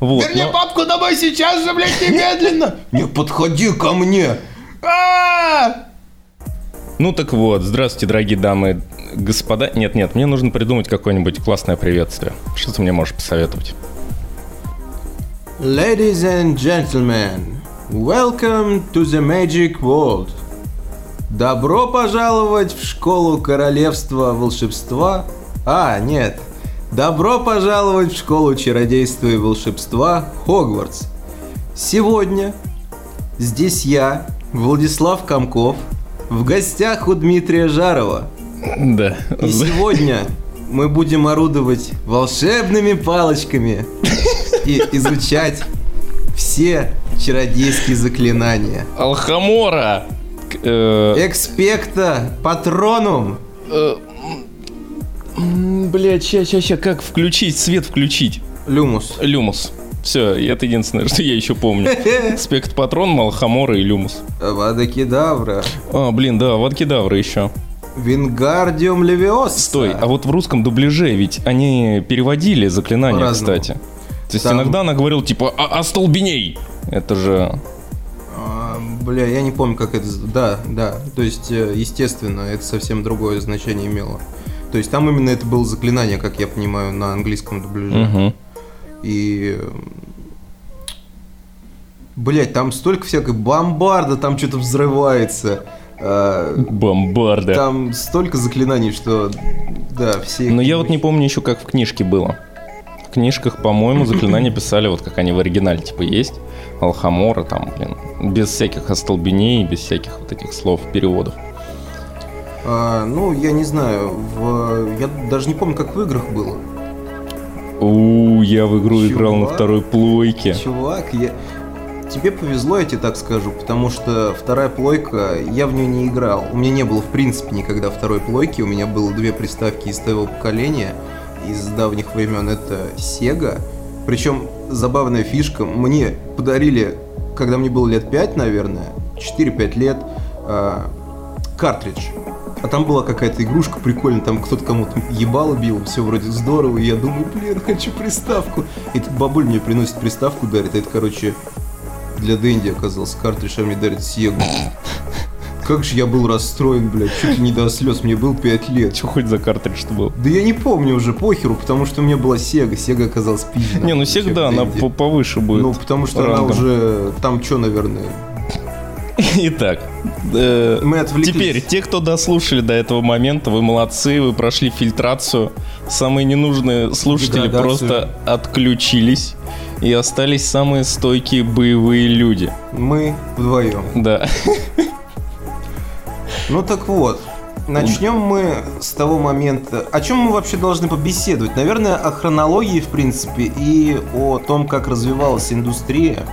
Вот, Верни но- папку домой сейчас же, блядь, немедленно! Не подходи ко мне! А! Ну так вот, здравствуйте, дорогие дамы, господа. Нет, нет, мне нужно придумать какое-нибудь классное приветствие. Что ты мне можешь посоветовать? Ladies and gentlemen, welcome to the magic world. Добро пожаловать в школу королевства волшебства. А, нет. Добро пожаловать в школу чародейства и волшебства Хогвартс. Сегодня здесь я, Владислав Комков, в гостях у Дмитрия Жарова. Да. И сегодня мы будем орудовать волшебными палочками и изучать все чародейские заклинания. Алхамора! Э, Экспекта патронум. Блядь, ща, ща, ща, как включить, свет включить? Люмус. Люмус. Все, это единственное, что я еще помню. Спект патрон, Малхамора и Люмус. Вадакедавра. А, блин, да, Ваткидавра еще. Вингардиум левиоса. Стой, а вот в русском дубляже ведь они переводили заклинания, По-разному. кстати. То есть Там- иногда она говорила типа «А- «Остолбеней!» Это же... А, Бля, я не помню, как это... Да, да. То есть, э, естественно, это совсем другое значение имело. То есть там именно это было заклинание, как я понимаю, на английском дубляже. Мгм. И... Блять, там столько всякой бомбарда, там что-то взрывается. а, Бомбарда. Там столько заклинаний, что... Да, все... Но я вот не помню еще, как в книжке было. В книжках, по-моему, заклинания писали вот как они в оригинале типа есть. Алхамора там, блин. Без всяких остолбеней, без всяких вот этих слов, переводов. А, ну, я не знаю, в... я даже не помню, как в играх было. У, я в игру играл на Чувак. второй плойке. Чувак, я... Тебе повезло, я тебе так скажу, потому что вторая плойка, я в нее не играл. У меня не было, в принципе, никогда второй плойки. У меня было две приставки из твоего поколения, из давних времен. Это Sega. Причем забавная фишка, мне подарили, когда мне было лет 5, наверное, 4-5 лет, а, картридж. А там была какая-то игрушка прикольная, там кто-то кому-то ебало бил, все вроде здорово, и я думаю, блин, хочу приставку. И тут бабуль мне приносит приставку, дарит, а это, короче, для Дэнди оказался картридж, а мне дарит Сегу. Как же я был расстроен, блядь, чуть ли не до слез, мне был 5 лет. Че хоть за картридж что был? Да я не помню уже, похеру, потому что у меня была Сега, Сега оказалась пизда. Не, ну всегда она по- повыше будет. Ну, потому что она рангом. уже... Там что, наверное... Итак, э, Мы отвлеклись. теперь, те, кто дослушали до этого момента, вы молодцы, вы прошли фильтрацию. Самые ненужные слушатели Деградацию. просто отключились. И остались самые стойкие боевые люди. Мы вдвоем. Да. Ну так вот, начнем мы с того момента. О чем мы вообще должны побеседовать? Наверное, о хронологии, в принципе, и о том, как развивалась индустрия,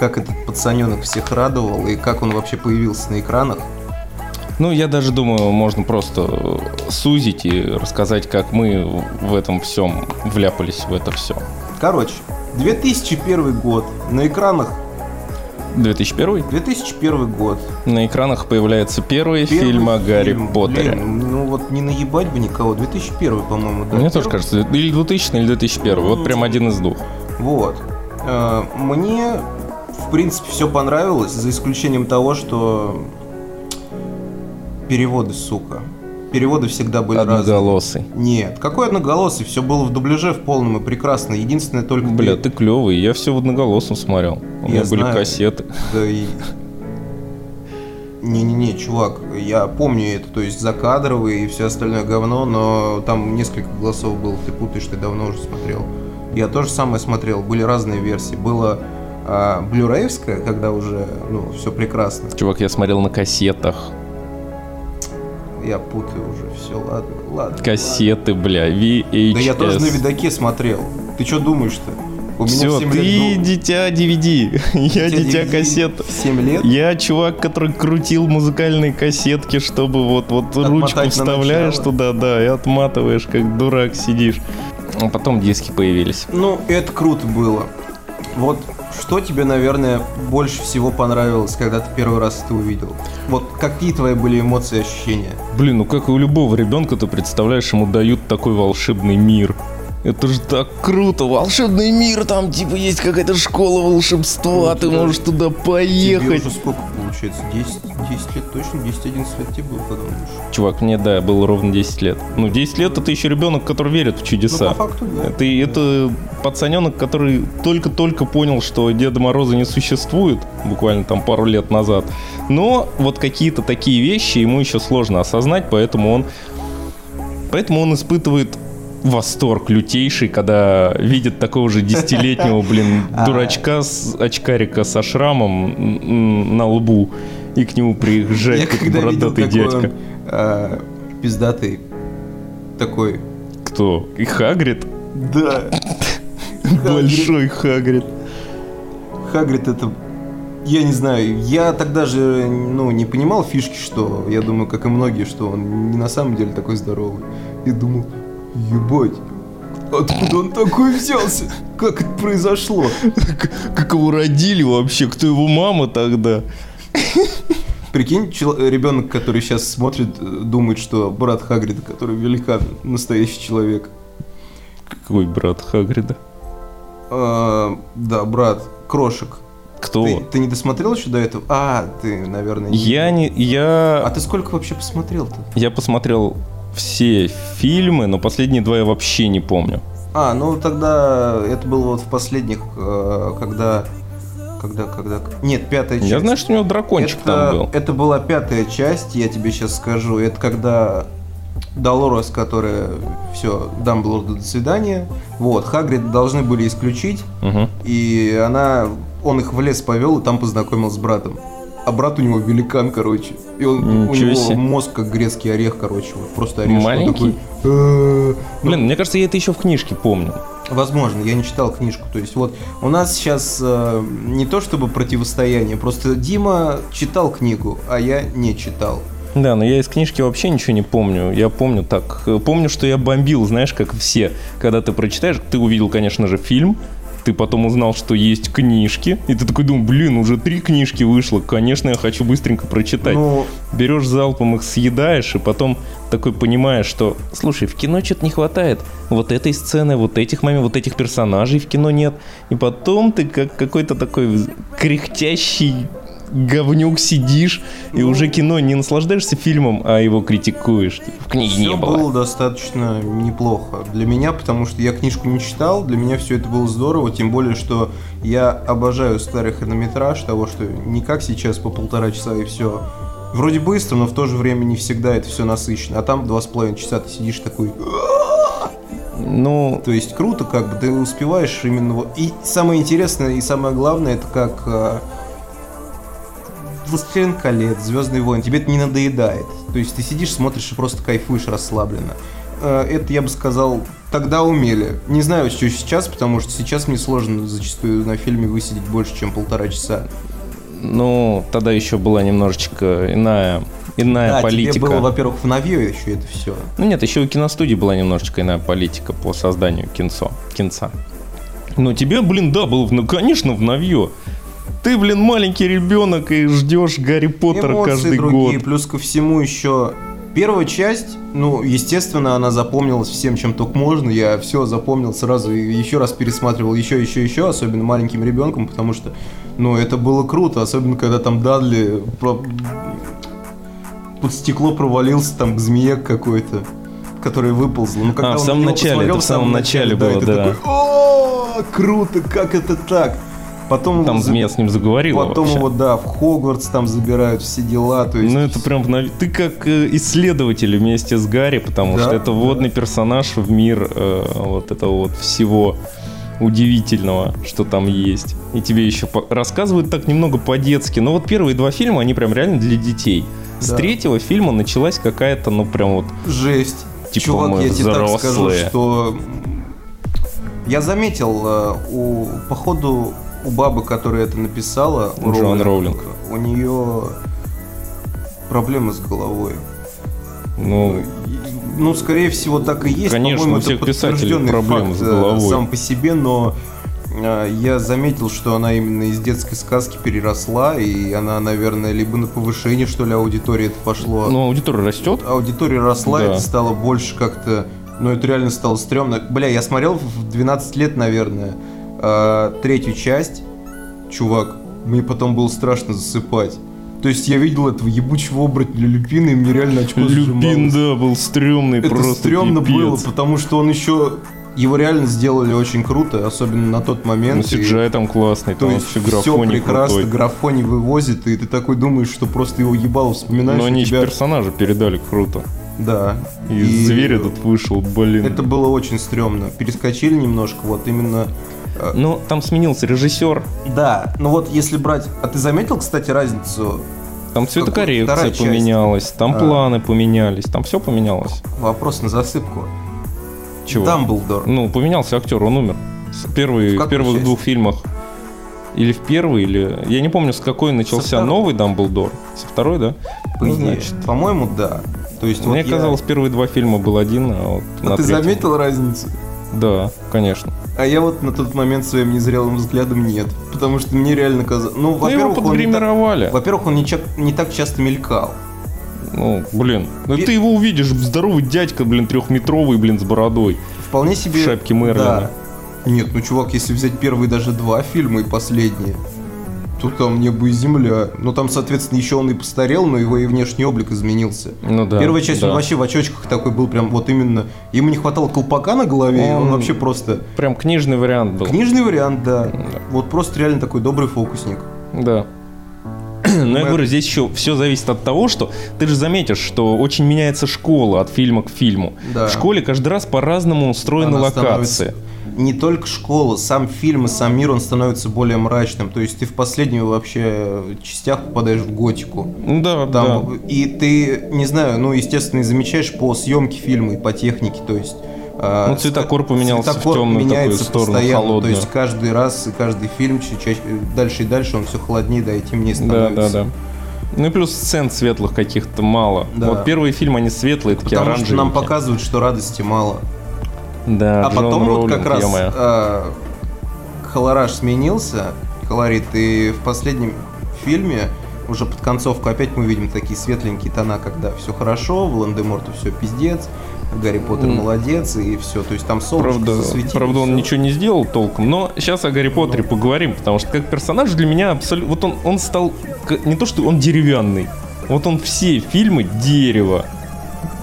как этот пацаненок всех радовал и как он вообще появился на экранах. Ну, я даже думаю, можно просто сузить и рассказать, как мы в этом всем вляпались в это все. Короче, 2001 год. На экранах 2001 2001 год. на экранах появляется первый, Первый фильм о Гарри фильм. Поттере. Блин, ну вот не наебать бы никого. 2001, по-моему, да. Мне тоже Первый? кажется, или 2000 или 2001. Вот прям один из двух. Вот. Э, Мне, в принципе, все понравилось, за исключением того, что переводы, сука. Переводы всегда были разные. Одноголосый. Нет, какой одноголосый? Все было в дубляже в полном и прекрасно. Единственное только... Бля, ты клевый, я все в одноголосом смотрел. У меня Я были знаю. кассеты. Да и... Не-не-не, чувак, я помню это, то есть закадровые и все остальное говно, но там несколько голосов было, ты путаешь, ты давно уже смотрел. Я тоже самое смотрел, были разные версии. Было а, блюреевская, когда уже, ну, все прекрасно. Чувак, я смотрел на кассетах. Я путаю уже, все, ладно, ладно. Кассеты, бля, VHS. Да я тоже на видаке смотрел. Ты что думаешь-то? У меня Все, в 7 ты лет дитя DVD. Я Тебе дитя DVD кассет. в 7 лет? Я чувак, который крутил музыкальные кассетки, чтобы вот, вот ручку Отмотать на вставляешь начало. туда, да, и отматываешь, как дурак сидишь. А потом диски появились. Ну, это круто было. Вот что тебе, наверное, больше всего понравилось, когда ты первый раз это увидел? Вот какие твои были эмоции и ощущения? Блин, ну как и у любого ребенка, ты представляешь, ему дают такой волшебный мир. Это же так круто, волшебный мир, там типа есть какая-то школа волшебства, Ну, ты можешь туда Тебе поехать. уже сколько получается? 10, 10 лет точно? 10-11 лет тебе было, когда? Чувак, мне, да, было ровно 10 лет. Ну, 10 лет это еще ребенок, который верит в Ну, чудеса. по факту, да. Это, это пацаненок, который только-только понял, что Деда Мороза не существует, буквально там пару лет назад. Но вот какие-то такие вещи ему еще сложно осознать, поэтому он, поэтому он испытывает восторг лютейший, когда видит такого же десятилетнего, блин, А. дурачка, с очкарика со шрамом на лбу, и к нему приезжает видел, бородатый дядька. а, пиздатый такой. Кто? И Хагрид? Да. Большой Хагрид. Хагрид это... Я не знаю, я тогда же, ну, не понимал фишки, что, я думаю, как и многие, что он не на самом деле такой здоровый. И думал, ебать, откуда он такой взялся? Как это произошло? Как, его родили вообще? Кто его мама тогда? Прикинь, чел- ребенок, который сейчас смотрит, э, думает, что брат Хагрида, который великан, настоящий человек. Какой брат Хагрида? А, да, брат, Крошек. Кто? Ты, ты не досмотрел еще до этого? А, ты, наверное, не... Я не... Я... А ты сколько вообще посмотрел-то? Я посмотрел все фильмы, но последние два я вообще не помню. А, ну тогда это было вот в последних, э, когда... Когда, когда... Нет, пятая часть. Я знаю, что у него дракончик это, там был. это была пятая часть, я тебе сейчас скажу. Это когда Долорес, которая... Все, Дамблдор, до свидания. Вот, Хагрид должны были исключить, Мгм. и она... Он их в лес повел и там познакомил с братом. А брат у него великан, короче. И он, у него себе. мозг как грецкий орех, короче. Вот просто. Он Маленький? такой, «Э-э-э». Ну, Блин, мне кажется, я это еще в книжке помню. Возможно, я не читал книжку. То есть вот у нас сейчас э, не то чтобы противостояние, просто Дима читал книгу, а я не читал. Да, но я из книжки вообще ничего не помню. Я помню так. э, Помню, что я бомбил, знаешь, как все. Когда ты прочитаешь, ты увидел, конечно же, фильм, ты потом узнал, что есть книжки, и ты такой думаешь, блин, уже три книжки вышло, конечно, я хочу быстренько прочитать. Ну, Берешь залпом их съедаешь, и потом такой понимаешь, что, слушай, в кино что-то не хватает. Вот этой сцены, вот этих моментов, вот этих персонажей в кино нет. И потом ты как какой-то такой кряхтящий говнюк сидишь, и уже кино не наслаждаешься фильмом, а его критикуешь. В книге все не было. было достаточно неплохо для меня, потому что я книжку не читал, для меня все это было здорово, тем более, что я обожаю старый хронометраж, того, что не как сейчас по полтора часа и все. Вроде быстро, но в то же время не всегда это все насыщенно. А там два с половиной часа ты сидишь такой, Ну, То есть круто, как бы ты успеваешь именно вот. И самое интересное и самое главное, это как э, Властелин колец, Звездный войн, тебе это не надоедает. То есть ты сидишь, смотришь и просто кайфуешь расслабленно. Э, это, я бы сказал, тогда умели. Не знаю, что сейчас, потому что сейчас мне сложно зачастую на фильме высидеть больше, чем полтора часа. ну, тогда еще была немножечко иная, иная да, политика. тебе было, во-первых, в Навье еще это все. Ну нет, еще у киностудии была немножечко иная политика по созданию кинцо, кинца. Но тебе, блин, да, было, ну, конечно, в новье. Ты, блин, маленький ребенок и ждешь Гарри Поттера Эмоции каждый другие, год. плюс ко всему еще первая часть, ну, естественно, она запомнилась всем, чем только можно. Я все запомнил сразу и еще раз пересматривал еще, еще, еще, особенно маленьким ребенком, потому что, ну, это было круто, особенно когда там Дадли про- под стекло провалился там к змее какой-то, которая выползла. Ну, когда А, в самом начале, это в самом начале было, ты да. такой, о, круто, как это так? Потом Там змея с ним заговорила Потом вообще. его, да, в Хогвартс там забирают все дела, то есть... Ну это прям, ты как э, исследователь вместе с Гарри, потому Да, что это да. вводный персонаж в мир э, вот этого вот всего удивительного, что там есть. И тебе еще по- рассказывают так немного по-детски. Но вот первые два фильма, они прям реально для детей. С Да. третьего фильма началась какая-то, ну прям вот Жесть. Типа Чувак, мы я тебе так скажу, взрослые. что... Я заметил, э, у, походу, у бабы, которая это написала, у Джоан Роулинг. у нее проблемы с головой. Ну, Ну, скорее всего, так и есть. Конечно, По-моему, у всех это писателей подтвержденный проблемы факт, с э, головой. Сам по себе, но э, я заметил, что она именно из детской сказки переросла, и она, наверное, либо на повышение, что ли, аудитории это пошло. ну аудитория растет. аудитория росла, Да. это стало больше как-то Но это реально стало стрёмно. Бля, я смотрел в 12 лет, наверное, э, третью часть. Чувак, мне потом было страшно засыпать. То есть я видел этого ебучего оборотня Люпина, и мне реально очко Люпин, сжималось. да, был стрёмный Это просто стрёмно пипец. было, потому что он еще... Его реально сделали очень круто, особенно на тот Ну, момент. и- CGI там классный, То там есть вообще все графоний прекрасно, крутой. графони вывозит, и ты такой думаешь, что просто его ебало вспоминаешь. Но они тебя- персонажа передали круто. Да. И, зверь этот вышел, блин. Это было очень стрёмно. Перескочили немножко, вот именно... Ну, там сменился режиссер, Да, ну вот если брать... А ты заметил, кстати, разницу? там цветокоррекция вторая часть? поменялась, там А. планы поменялись, там все поменялось. Вопрос на засыпку. Чего? Дамблдор. Ну, поменялся актер, он умер. С первый, В в, первых части? двух фильмах. Или в первый, или... Я не помню, с какой начался новый Дамблдор. Со второй, да? По Ну, значит. По-моему, да. То есть Мне вот я- казалось, первые два фильма был один, а вот А на ты третьем- заметил разницу? Да, конечно. А я вот на тот момент своим незрелым взглядом нет. Потому что мне реально казалось... Ну, Ну, его во-первых, он так... подгримировали. Во-первых, он не, чак- не так часто мелькал. Ну, блин. Ну, Пе- ты его увидишь, здоровый дядька, блин, трехметровый, блин, с бородой. Вполне себе... В шапке Мерлина. Да. Нет, ну, чувак, если взять первые даже два фильма и последние, то там небо и земля. Ну, там, соответственно, еще он и постарел, но его и внешний облик изменился. Ну да. Первая часть да. он вообще в очочках такой был прям вот именно... Ему не хватало колпака на голове, и он Он- вообще просто... Прям книжный вариант был. Книжный вариант, да. Вот просто реально такой добрый фокусник. Да. Но я говорю, здесь еще все зависит от того, что ты же заметишь, что очень меняется школа от фильма к фильму. Да. В школе каждый раз по-разному устроены Она локации. становится- Не только школа, сам фильм и сам мир, он становится более мрачным. То есть ты в последнюю вообще частях попадаешь в готику. Ну Да, Там, да. И ты, не знаю, ну, естественно, и замечаешь по съемке фильма и по технике, то есть... а, Ну, цветокор поменялся в цветокор темную такую меняется сторону, постоянно, холодную. То есть каждый раз и каждый фильм чуть чаще, дальше и дальше он все холоднее, да, и темнее Да, становится. да, да. Ну и плюс сцен светлых каких-то мало. Да. Вот первые фильмы, они светлые, такие Потому что нам показывают, что радости мало. Да, а потом вот Роулинг, как раз а, колораж сменился, колорит, и в последнем фильме уже под концовку опять мы видим такие светленькие тона, когда все хорошо, в Ландеморту все пиздец, Гарри Поттер М. молодец, и все, то есть там солнышко Правда, засветилось, правда, он ничего не сделал толком, но сейчас о Гарри Поттере поговорим, потому что как персонаж для меня абсолютно... Вот он, он стал... Не то, что он деревянный, вот он все фильмы дерево.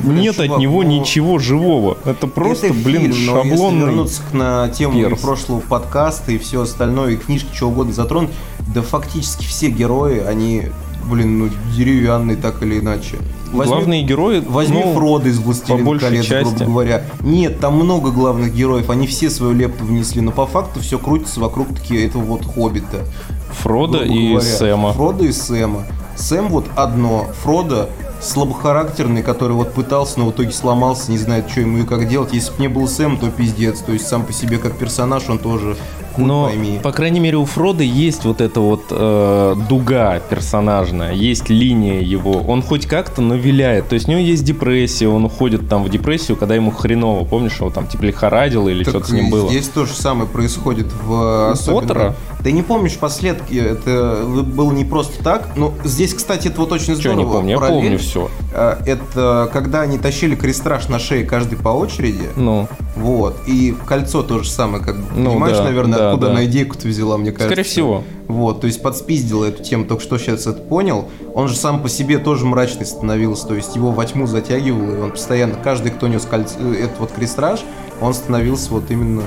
Нет чувак, от него ну, ничего живого. Это просто, Это блин, фильм, но если шаблонный. вернуться на тему перс. прошлого подкаста и все остальное, и книжки, чего угодно затронуть, да фактически все герои, они, блин, ну, деревянные так или иначе. Возьми- Главные герои... Возьми ну, Фродо из «Властелина колец», части. грубо говоря. Нет, там много главных героев, они все свою лепту внесли, но по факту все крутится вокруг таки этого вот Хоббита. Фродо и говоря. Сэма. Фродо и Сэма. Сэм вот одно, Фродо слабохарактерный, который вот пытался, но в итоге сломался, не знает, что ему и как делать. Если бы не был Сэм, то пиздец. То есть сам по себе как персонаж он тоже Но, пойми. по крайней мере, у Фрода есть вот эта вот э, дуга персонажная, есть линия его. Он хоть как-то, но виляет. То есть у него есть депрессия, он уходит там в депрессию, когда ему хреново. Помнишь, его там типа лихорадило или что-то с ним было? Здесь то же самое происходит в У особенно- Поттера? Ты не помнишь последки, это было не просто так. Но здесь, кстати, это вот очень Что я здорово. не помню? Я Параллель. помню все. А, Это когда они тащили крестраж на шее каждый по очереди. Ну, Вот. И кольцо то же самое, как бы. Ну Понимаешь, да, наверное, да, откуда да. она идейку-то взяла, мне кажется. скорее всего. Вот, то есть подспиздила эту тему, только что сейчас это понял. Он же сам по себе тоже мрачный становился, то есть его во тьму затягивало, и он постоянно, каждый, кто нес кольцо, э, этот вот крестраж, он становился вот именно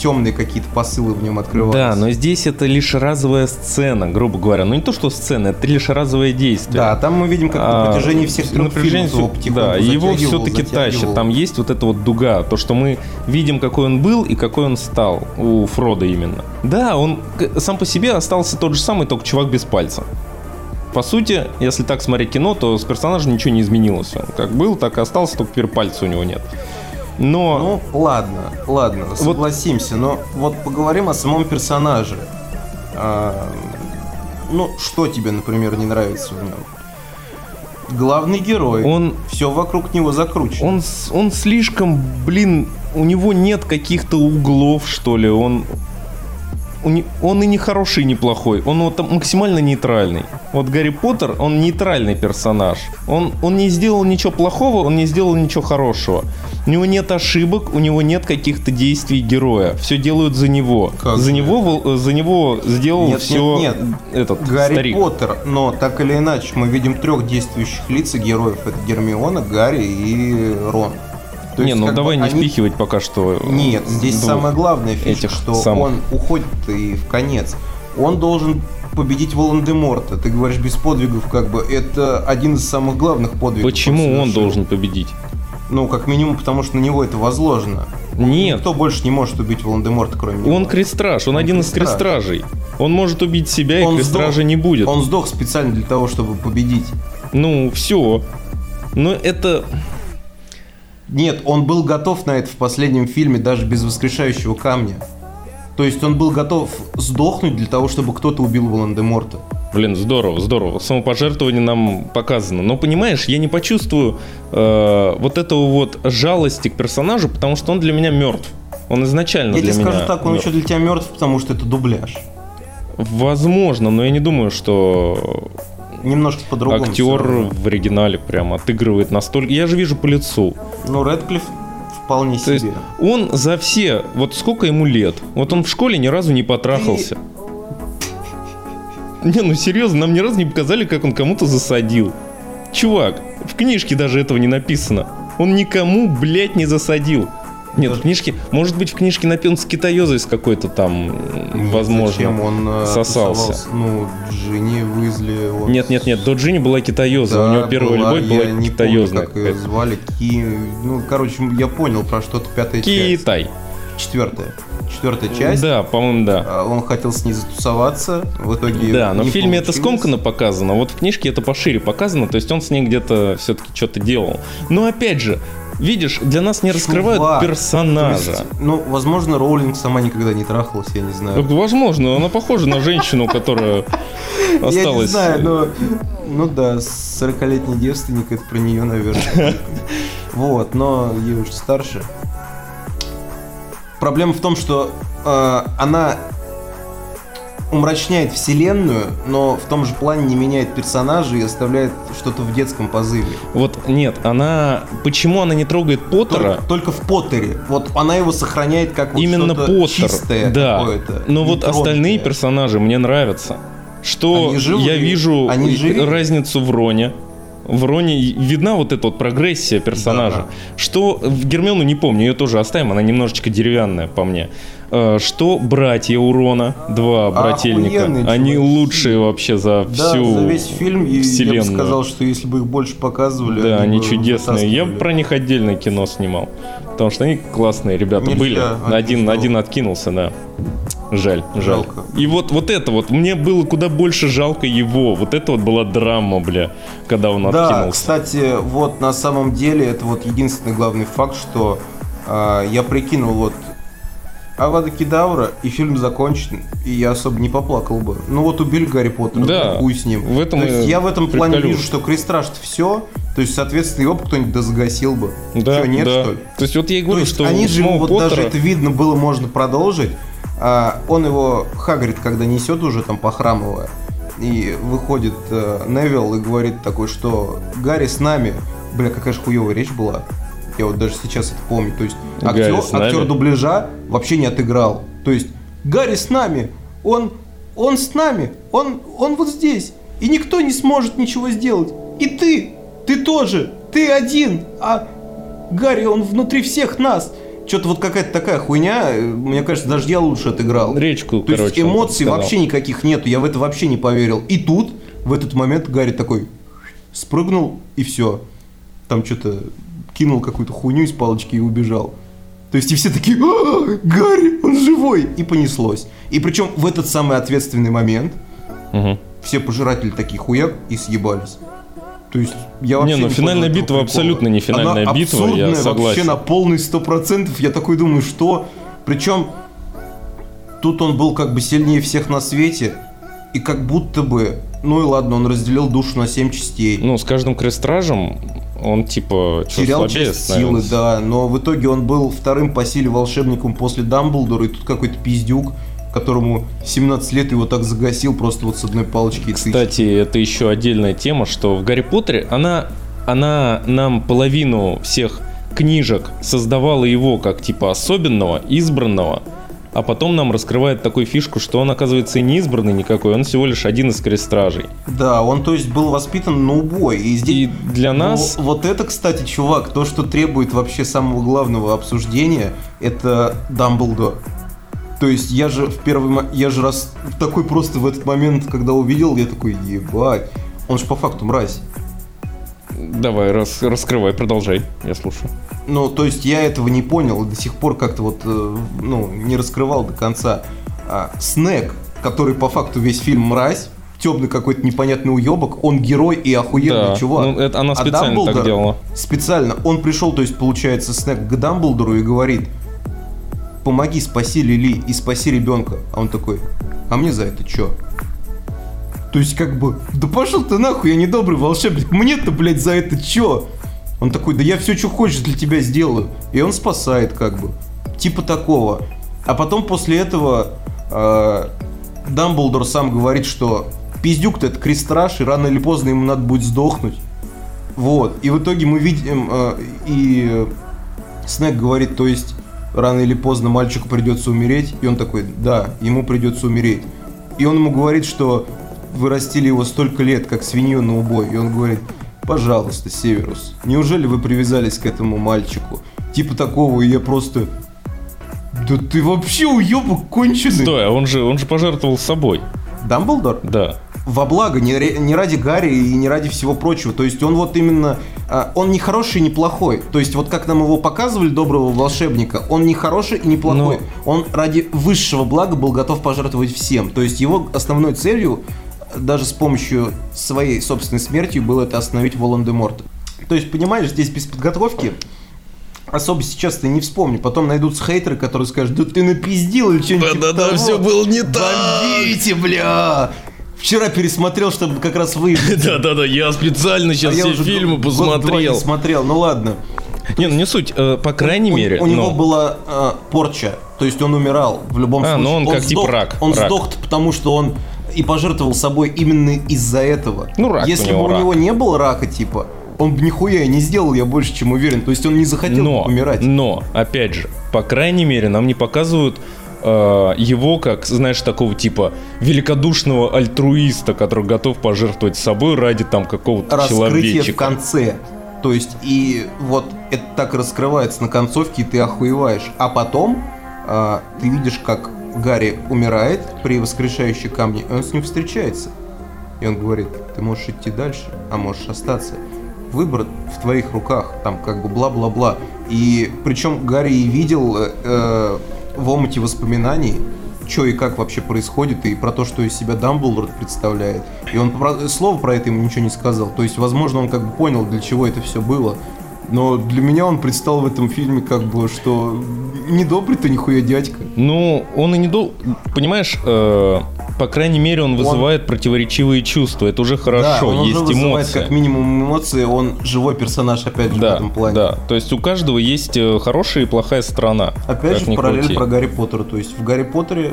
темные какие-то посылы в нем открывались. Да, но здесь это лишь разовая сцена, грубо говоря. Ну не то, что сцена, это лишь разовое действие. Да, там мы видим, как на А, протяжении всех трех напряжение фильмов потихоньку Да, его все-таки тащит. Там есть вот эта вот дуга, то, что мы видим, какой он был и какой он стал у Фрода именно. Да, он сам по себе остался тот же самый, только чувак без пальца. По сути, если так смотреть кино, то с персонажем ничего не изменилось. Он как был, так и остался, только теперь пальца у него нет. Но Ну, ладно, ладно, согласимся, но вот поговорим о самом персонаже. А, ну, что тебе, например, не нравится в нем? Главный герой. он Все вокруг него закручено. Он, он слишком, блин, у него нет каких-то углов, что ли. Он, он и не хороший, и не плохой. Он вот максимально нейтральный. Вот Гарри Поттер, он нейтральный персонаж. Он, он не сделал ничего плохого, он не сделал ничего хорошего. У него нет ошибок, у него нет каких-то действий героя. Все делают за него. Как за него, за него сделал нет, все нет, нет. этот Гарри старик. Поттер, но так или иначе мы видим трех действующих лиц героев. Это Гермиона, Гарри и Рон. То не, есть, ну давай не они... впихивать пока что. Нет, здесь самое главное фишка, этих что самых... он уходит и в конец. Он должен победить Волан-де-Морта. Ты говоришь без подвигов, как бы это один из самых главных подвигов. Почему он, он должен победить? Ну, как минимум, потому что на него это возложено. Нет. Никто больше не может убить Волан-де-Морта, кроме него. Он крестраж, он, он один крестраж. из крестражей. Он может убить себя, он и крестража сдох, не будет. Он сдох специально для того, чтобы победить. Ну, все. Но это... Нет, он был готов на это в последнем фильме, даже без воскрешающего камня. То есть он был готов сдохнуть для того, чтобы кто-то убил Волан-де-Морта. Блин, здорово, здорово. Самопожертвование нам показано. Но понимаешь, я не почувствую э, вот этого вот жалости к персонажу, потому что он для меня мертв. Он изначально я для меня. Я тебе скажу так, он мертв. еще для тебя мертв, потому что это дубляж. Возможно, но я не думаю, что немножко по-другому. Актер в оригинале прям отыгрывает настолько. Я же вижу по лицу. Ну, Редклифф вполне То себе. Есть он за все, вот сколько ему лет, вот он в школе ни разу не потрахался. И... Не, ну серьезно, нам ни разу не показали, как он кому-то засадил. Чувак, в книжке даже этого не написано. Он никому, блядь, не засадил. Нет, в книжке, может быть, в книжке написан с китаёзой с какой-то там, нет, возможно, зачем он э, сосался. Ну, Джинни Уизли. Он... Нет, нет, нет, до Джинни была китаёза, да, у него первая была, любовь была я китаёзная. Не помню, как ее звали, Ки... Ну, короче, я понял про что-то пятая часть. Китай. Четвертая. Четвертая часть. Да, по-моему, да. А, он хотел с ней затусоваться, в итоге. Да, но в фильме получилось. это скомканно показано, вот в книжке это пошире показано, то есть он с ней где-то все-таки что-то делал. Но опять же, видишь, для нас не раскрывают Чувак, персонажа. Есть, ну, возможно, Роулинг сама никогда не трахалась, я не знаю. Возможно, она похожа на женщину, которая осталась. Я не знаю, но... Ну да, 40-летний девственник, это про нее, наверное. Вот, но ей уже старше. Проблема в том, что э, она умрачняет вселенную, но в том же плане не меняет персонажа и оставляет что-то в детском позыве. Вот нет, она... Почему она не трогает Поттера? Только, только в Поттере. Вот она его сохраняет как вот Именно Поттер, чистое да. какое-то. Но вот остальные персонажи мне нравятся. Что я вижу Они разницу в Роне. В Роне видна вот эта вот прогрессия персонажа. Да. Что в Гермиону не помню, ее тоже оставим, она немножечко деревянная по мне. Э, что братья Урона, два брательника, они лучшие вообще за да, всю за весь фильм. вселенную. Я бы сказал, что если бы их больше показывали, да, они, они чудесные. Я бы про них отдельное кино снимал, потому что они классные ребята Нельзя, были. Один, один откинулся, да. Жаль, жаль. Жалко. И вот, вот это вот, мне было куда больше жалко его. Вот это вот была драма, бля, когда он да, откинулся. кстати, вот на самом деле это вот единственный главный факт, что э, я прикинул вот Авада Кедавра, и фильм закончен, и я особо не поплакал бы. Ну вот убили Гарри Поттера, да, хуй с ним. В этом то есть я в этом плане вижу, что крестраж все, то есть, соответственно, его бы кто-нибудь дозагасил бы. Да, Что, нет, да. что ли? То есть, вот я и говорю, что они же ему, вот даже это видно было, можно продолжить. А он его, Хагрид, когда несет уже там похрамывая, и выходит э, Невилл и говорит такой, что Гарри с нами. Бля, какая же хуевая речь была. Я вот даже сейчас это помню. То есть актер, актер дубляжа вообще не отыграл. То есть Гарри с нами, он, он с нами, он, он вот здесь. И никто не сможет ничего сделать. И ты, ты тоже, ты один. А Гарри, он внутри всех нас. Что-то вот какая-то такая хуйня, мне кажется, даже я лучше отыграл. Речку, То короче, есть эмоций вообще никаких нету, я в это вообще не поверил. И тут, в этот момент, Гарри такой спрыгнул, и все. Там что-то кинул какую-то хуйню из палочки и убежал. То есть и все такие, а, Гарри, он живой! И понеслось. И причем в этот самый ответственный момент угу. все пожиратели такие хуяк и съебались. То есть я вообще не, ну не финальная битва прикола. абсолютно не финальная Она битва, я согласен. вообще на полный сто процентов. Я такой думаю, что... Причем тут он был как бы сильнее всех на свете. И как будто бы... Ну и ладно, он разделил душу на семь частей. Ну, с каждым крестражем он типа терял часть силы, да, но в итоге он был вторым по силе волшебником после Дамблдора, и тут какой-то пиздюк которому 17 лет его так загасил просто вот с одной палочки. Кстати, это еще отдельная тема, что в Гарри Поттере она, она нам половину всех книжек создавала его как типа особенного, избранного, а потом нам раскрывает такую фишку, что он, оказывается, и не избранный никакой, он всего лишь один из крестражей. Да, он, то есть, был воспитан на убой. И здесь... И для нас... Ну, вот это, кстати, чувак, то, что требует вообще самого главного обсуждения, это Дамблдор. То есть я же в первый я же раз такой просто в этот момент, когда увидел, я такой, ебать, он же по факту мразь. Давай, рас- раскрывай, продолжай, я слушаю. Ну, то есть я этого не понял и до сих пор как-то вот, э, ну, не раскрывал до конца. А, Снег, который по факту весь фильм мразь, темный какой-то непонятный уебок, он герой и охуенный да, чувак. ну, это она А специально так Дамблдор делала. Специально. Он пришел, то есть, получается, Снег к Дамблдору и говорит, помоги, спаси Лили и спаси ребенка. А он такой, а мне за это чё? То есть, как бы, да пошел ты нахуй, я не добрый волшебник, мне-то, блядь, за это чё? Он такой, да я все, что хочешь для тебя сделаю. И он спасает, как бы. Типа такого. А потом после этого э, Дамблдор сам говорит, что пиздюк-то это крестраж, и рано или поздно ему надо будет сдохнуть. Вот. И в итоге мы видим, э, и Снег говорит, то есть рано или поздно мальчику придется умереть. И он такой, да, ему придется умереть. И он ему говорит, что вы растили его столько лет, как свинью на убой. И он говорит, пожалуйста, Северус, неужели вы привязались к этому мальчику? Типа такого, и я просто... Да ты вообще уебок конченый. Стой, а он же, он же пожертвовал собой. Дамблдор? Да. во благо, не, не ради Гарри и не ради всего прочего. То есть он вот именно, а, он не хороший и не плохой. То есть вот как нам его показывали, доброго волшебника, он не хороший и не плохой. Он ради высшего блага был готов пожертвовать всем. То есть его основной целью, даже с помощью своей собственной смертью, было это остановить Волан-де-Морта. То есть, понимаешь, здесь без подготовки особо сейчас ты не вспомню. Потом найдутся хейтеры, которые скажут, да ты напиздил или что-нибудь типа Да-да-да, того. всё было не так. Бомбите, бля! Вчера пересмотрел, чтобы как раз выявить. Да-да-да, я специально сейчас А все фильмы посмотрел. не смотрел, ну ладно. Не, ну не суть, э, по крайней мере. У, него была э, порча, то есть он умирал в любом А, случае. ну он как типа рак, Он сдох, потому что он и пожертвовал собой именно из-за этого. Ну, рак у Если него бы у рак. него не было рака, типа, он бы нихуя не сделал, я больше чем уверен. То есть он не захотел но, умирать. но, опять же, по крайней мере, нам не показывают э, его как, знаешь, такого типа великодушного альтруиста, который готов пожертвовать собой ради там какого-то Раскрытие в конце. То есть, и вот это так раскрывается на концовке, и ты охуеваешь. А потом а, ты видишь, как Гарри умирает при воскрешающей камне, и он с ним встречается. И он говорит, ты можешь идти дальше, а можешь остаться. Выбор в твоих руках, там как бы бла-бла-бла. И причем Гарри и видел э, э, в омуте воспоминаний, что и как вообще происходит, и про то, что из себя Дамблдор представляет. И он про- слова про это ему ничего не сказал. То есть, возможно, он как бы понял, для чего это все было. Но для меня он предстал в этом фильме как бы, что недобрый ты нихуя дядька. Ну, он и не дол... Понимаешь, э, по крайней мере, он вызывает противоречивые чувства. Это уже да, хорошо, он есть уже вызывает эмоции. как минимум эмоции, он живой персонаж, опять же, в Да, этом плане. да. То есть у каждого есть э, хорошая и плохая сторона. Опять же, в параллель крути. про Гарри Поттера. То есть в Гарри Поттере,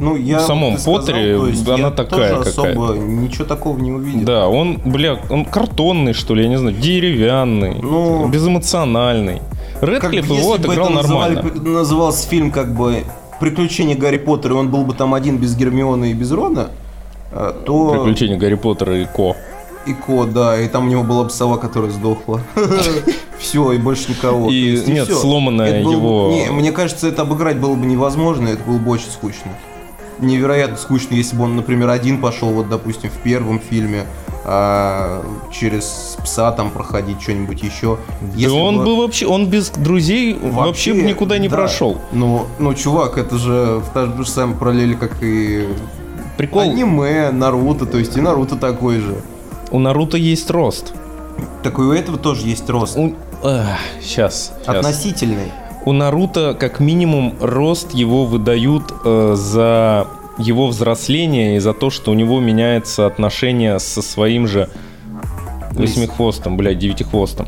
ну, я... В самом сказал, Поттере есть она такая тоже особо какая-то. ничего такого не увидел. Да, он, бля, он картонный, что ли, я не знаю, деревянный, Ну, безэмоциональный. Как бы Редклифф его если бы отыграл это называли- нормально. назывался фильм как бы «Приключения Гарри Поттера», и он был бы там один без Гермионы и без Рона, э, то... Приключения Гарри Поттера и Ко. И кот, да, и там у него была бы сова, которая сдохла. Все, и больше никого. И нет, сломанная его- Не, мне кажется, это обыграть было бы невозможно, это было бы очень скучно. Невероятно скучно, если бы он, например, один пошел, вот, допустим, в первом фильме, а, через пса там проходить, что-нибудь еще. Да он бы вообще, он без друзей вообще, бы никуда не да. прошел. Ну, ну, чувак, это же в та же самой параллели, как и Прикол, аниме, Наруто, то есть и Наруто такой же. у Наруто есть рост. Так и у этого тоже есть рост. У... сейчас, Относительный. У Наруто как минимум рост его выдают э, за его взросление и за то, что у него меняется отношение со своим же восьмихвостом, блядь, девятихвостом.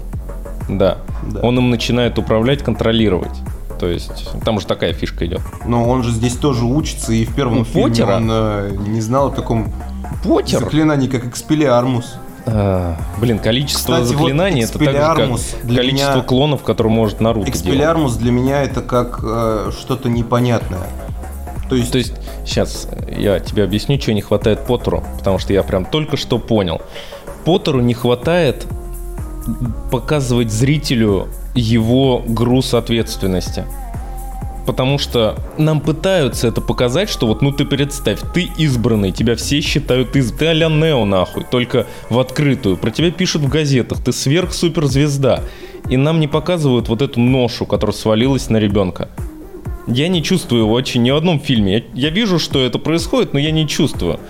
Да. Да. Он им начинает управлять, контролировать. То есть там же такая фишка идет. Но он же здесь тоже учится, и в первом У фильме Поттера? он э, не знал о таком Поттер? заклинании, как Экспелиармус. А, блин, количество Кстати, вот заклинаний это так же, как количество меня- клонов, которые может Наруто делать. Экспелиармус для меня это как э, что-то непонятное. То есть, То есть, сейчас я тебе объясню, что не хватает Поттеру, потому что я прям только что понял. Поттеру не хватает показывать зрителю его груз ответственности. Потому что нам пытаются это показать, что вот, ну ты представь, ты избранный, тебя все считают из... Ты а-ля Нео нахуй, только в открытую. Про тебя пишут в газетах, ты сверхсуперзвезда. И нам не показывают вот эту ношу, которая свалилась на ребенка. Я не чувствую его очень ни в одном фильме. Я, я вижу, что это происходит, но я не чувствую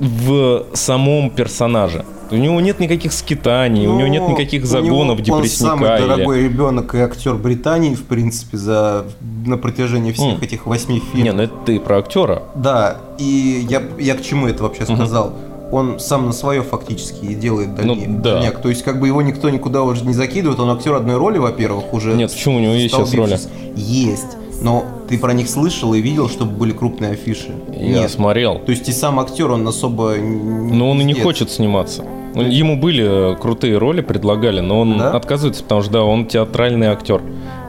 в самом персонаже. У него нет никаких скитаний, у него нет ну, никаких загонов него- Он депрессника. самый или- дорогой ребенок и актер Британии, в принципе, за на протяжении всех М. этих восьми фильмов. Не, ну это ты про актера. Да, и я, я к чему это вообще сказал? Он сам на свое фактически и делает Ну, дальне- да. дальняк. То есть, как бы его никто никуда уже не закидывает, он актер одной роли, во-первых, уже. Нет, почему? У него есть сейчас столбившись. Есть. Но ты про них слышал и видел, чтобы были крупные афиши? Я Нет. смотрел. То есть и сам актер, он особо... Но он и не хочет сниматься. Ну, Ему были э, крутые роли, предлагали, но он Да? отказывается, потому что да, он театральный актер.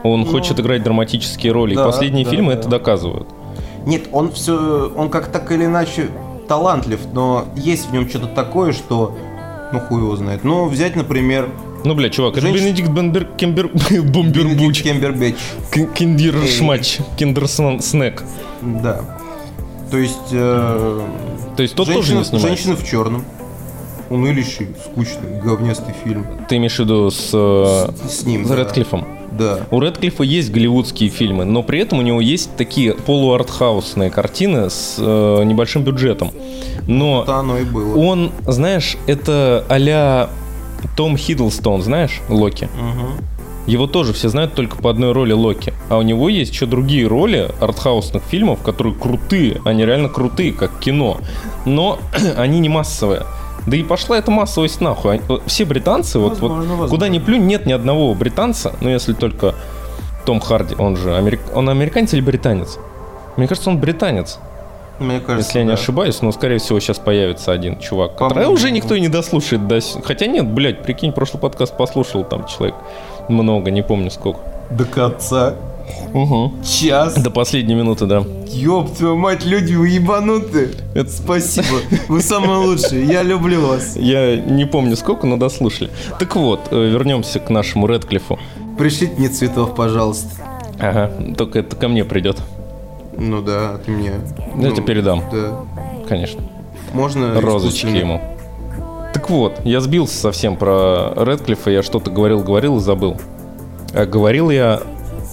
Он Ну, хочет играть драматические роли. да, и последние да, фильмы да. это доказывают. Нет, он все, он как так или иначе талантлив, но есть в нем что-то такое, что, ну хуй его знает. Ну взять, например, Ну, бля, чувак, это Женщ- Бенедикт Бенбер... Кембер... Бомбербуч. Кембербэтч. К- Киндер Эй. шмач. Киндер снэ- снэк. Да. То есть э, То есть тот тоже женщина, не снимается. женщина в черном. Унылищий, скучный, говнястый фильм. Ты имеешь в виду с, э, С, с ним. с да. Редклиффом? Да. У Редклиффа есть голливудские фильмы, но при этом у него есть такие полуартхаусные картины с э, небольшим бюджетом. Но Это оно и было. он, знаешь, это а Том Хиддлстон, знаешь, Локи? Мгм. Его тоже все знают только по одной роли Локи. А у него есть еще другие роли артхаусных фильмов, которые крутые. Они реально крутые, как кино. Но они не массовые. Да и пошла эта массовость нахуй. Все британцы, вот, вот Возможно, возможно. куда ни плюнь, нет ни одного британца, ну если только Том Харди, он же америк... он американец или британец? Мне кажется, он британец, Мне кажется, если я не да. ошибаюсь, но скорее всего сейчас появится один чувак, который уже никто и не дослушает. до Хотя нет, блядь, прикинь, прошлый подкаст послушал там человек много, не помню сколько. До конца. Угу. Час. До последней минуты, да. Ёб твою мать, люди, вы ебануты. Это- Спасибо. Вы самые лучшие. Я люблю вас. Я не помню сколько, но дослушали. Так вот, э, вернемся к нашему Редклифу. Пришлите мне цветов, пожалуйста. Ага, только это ко мне придет. Ну да, ты мне. Я ну, тебе передам, Да. конечно. Можно Розочки ему. Так вот, я сбился совсем про Редклифа, я что-то говорил-говорил и забыл. А говорил я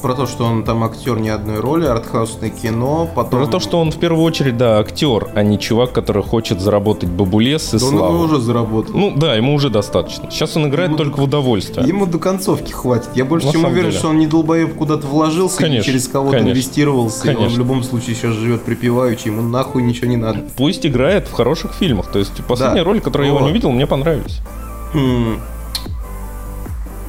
Про то, что он там актер не одной роли, артхаусное кино, потом... про то, что он в первую очередь, да, актер, а не чувак, который хочет заработать бабулес и Да он славу. его уже заработал. Ну да, ему уже достаточно. Сейчас он играет Ему- только в удовольствие. Ему до концовки хватит. Я больше На чем уверен, деле. что он не долбоеб куда-то вложился Конечно, через кого-то конечно. инвестировался. И он Конечно. в любом случае сейчас живет припеваючи, ему нахуй ничего не надо. Пусть играет в хороших фильмах. То есть последняя Да. роль, которую я его Вот. не видел, мне понравились. Хм.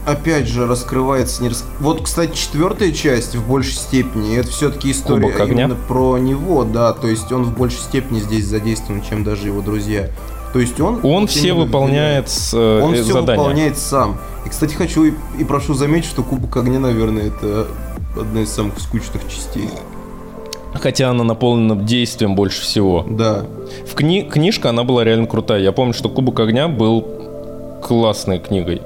Опять же раскрывается не рас- Вот, кстати, четвертая часть в большей степени это все-таки история Кубок огня? именно про него, да. То есть он в большей степени здесь задействован, чем даже его друзья. То есть он. Он все выполняет э, Он э, все задания. выполняет сам. И, кстати, хочу и, и прошу заметить, что Кубок огня, наверное, это одна из самых скучных частей. Хотя она наполнена действием больше всего. Да. В кни- книжка, она была реально крутая. Я помню, что Кубок огня был классной книгой.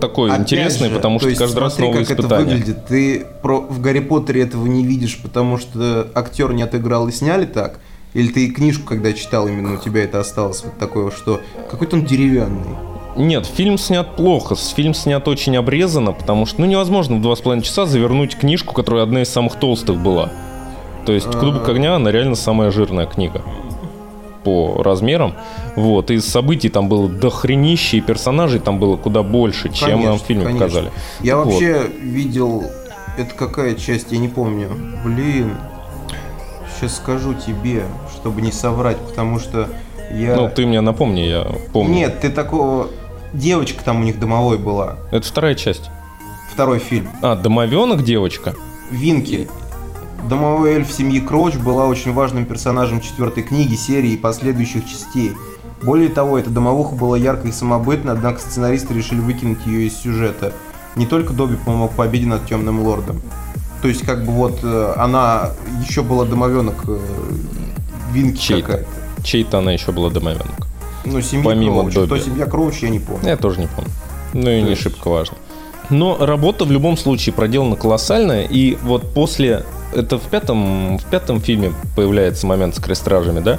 Такой Опять интересный, же, потому то что есть каждый раз смотри, новые как испытания. это выглядит. Ты про, в Гарри Поттере этого не видишь, потому что актер не отыграл и сняли так? Или ты книжку, когда читал, именно у тебя это осталось вот такое, что какой-то он деревянный. Нет, фильм снят плохо. Фильм снят очень обрезанно, потому что ну невозможно в два с половиной часа завернуть книжку, которая одна из самых толстых была. То есть А. «Кубок огня» она реально самая жирная книга по размерам. Вот, и событий там было дохренище, и персонажей там было куда больше, чем нам в фильме конечно. показали. Я Так вот. вообще видел... Это какая часть, я не помню. Блин. Сейчас скажу тебе, чтобы не соврать, потому что я... Ну, ты мне напомни, я помню. Нет, ты такого... Девочка там у них домовой была. Это вторая часть. Второй фильм. А, домовенок девочка? Винки. Домовой эльф семьи Кроуч была очень важным персонажем четвертой книги, серии и последующих частей. Более того, эта домовуха была яркой и самобытной, однако сценаристы решили выкинуть ее из сюжета. Не только Добби помог победе над Темным Лордом. То есть, как бы вот э, она еще была домовенок э, Винки Чей-то. Чей-то она еще была домовенок. Ну, семья Помимо Кроуч. Добби. Кто семья Кроуч, я не помню. Я тоже не помню. Ну и То не есть- шибко важно. Но работа в любом случае проделана колоссальная, и вот после... Это в пятом, в пятом фильме появляется момент с крестражами, да?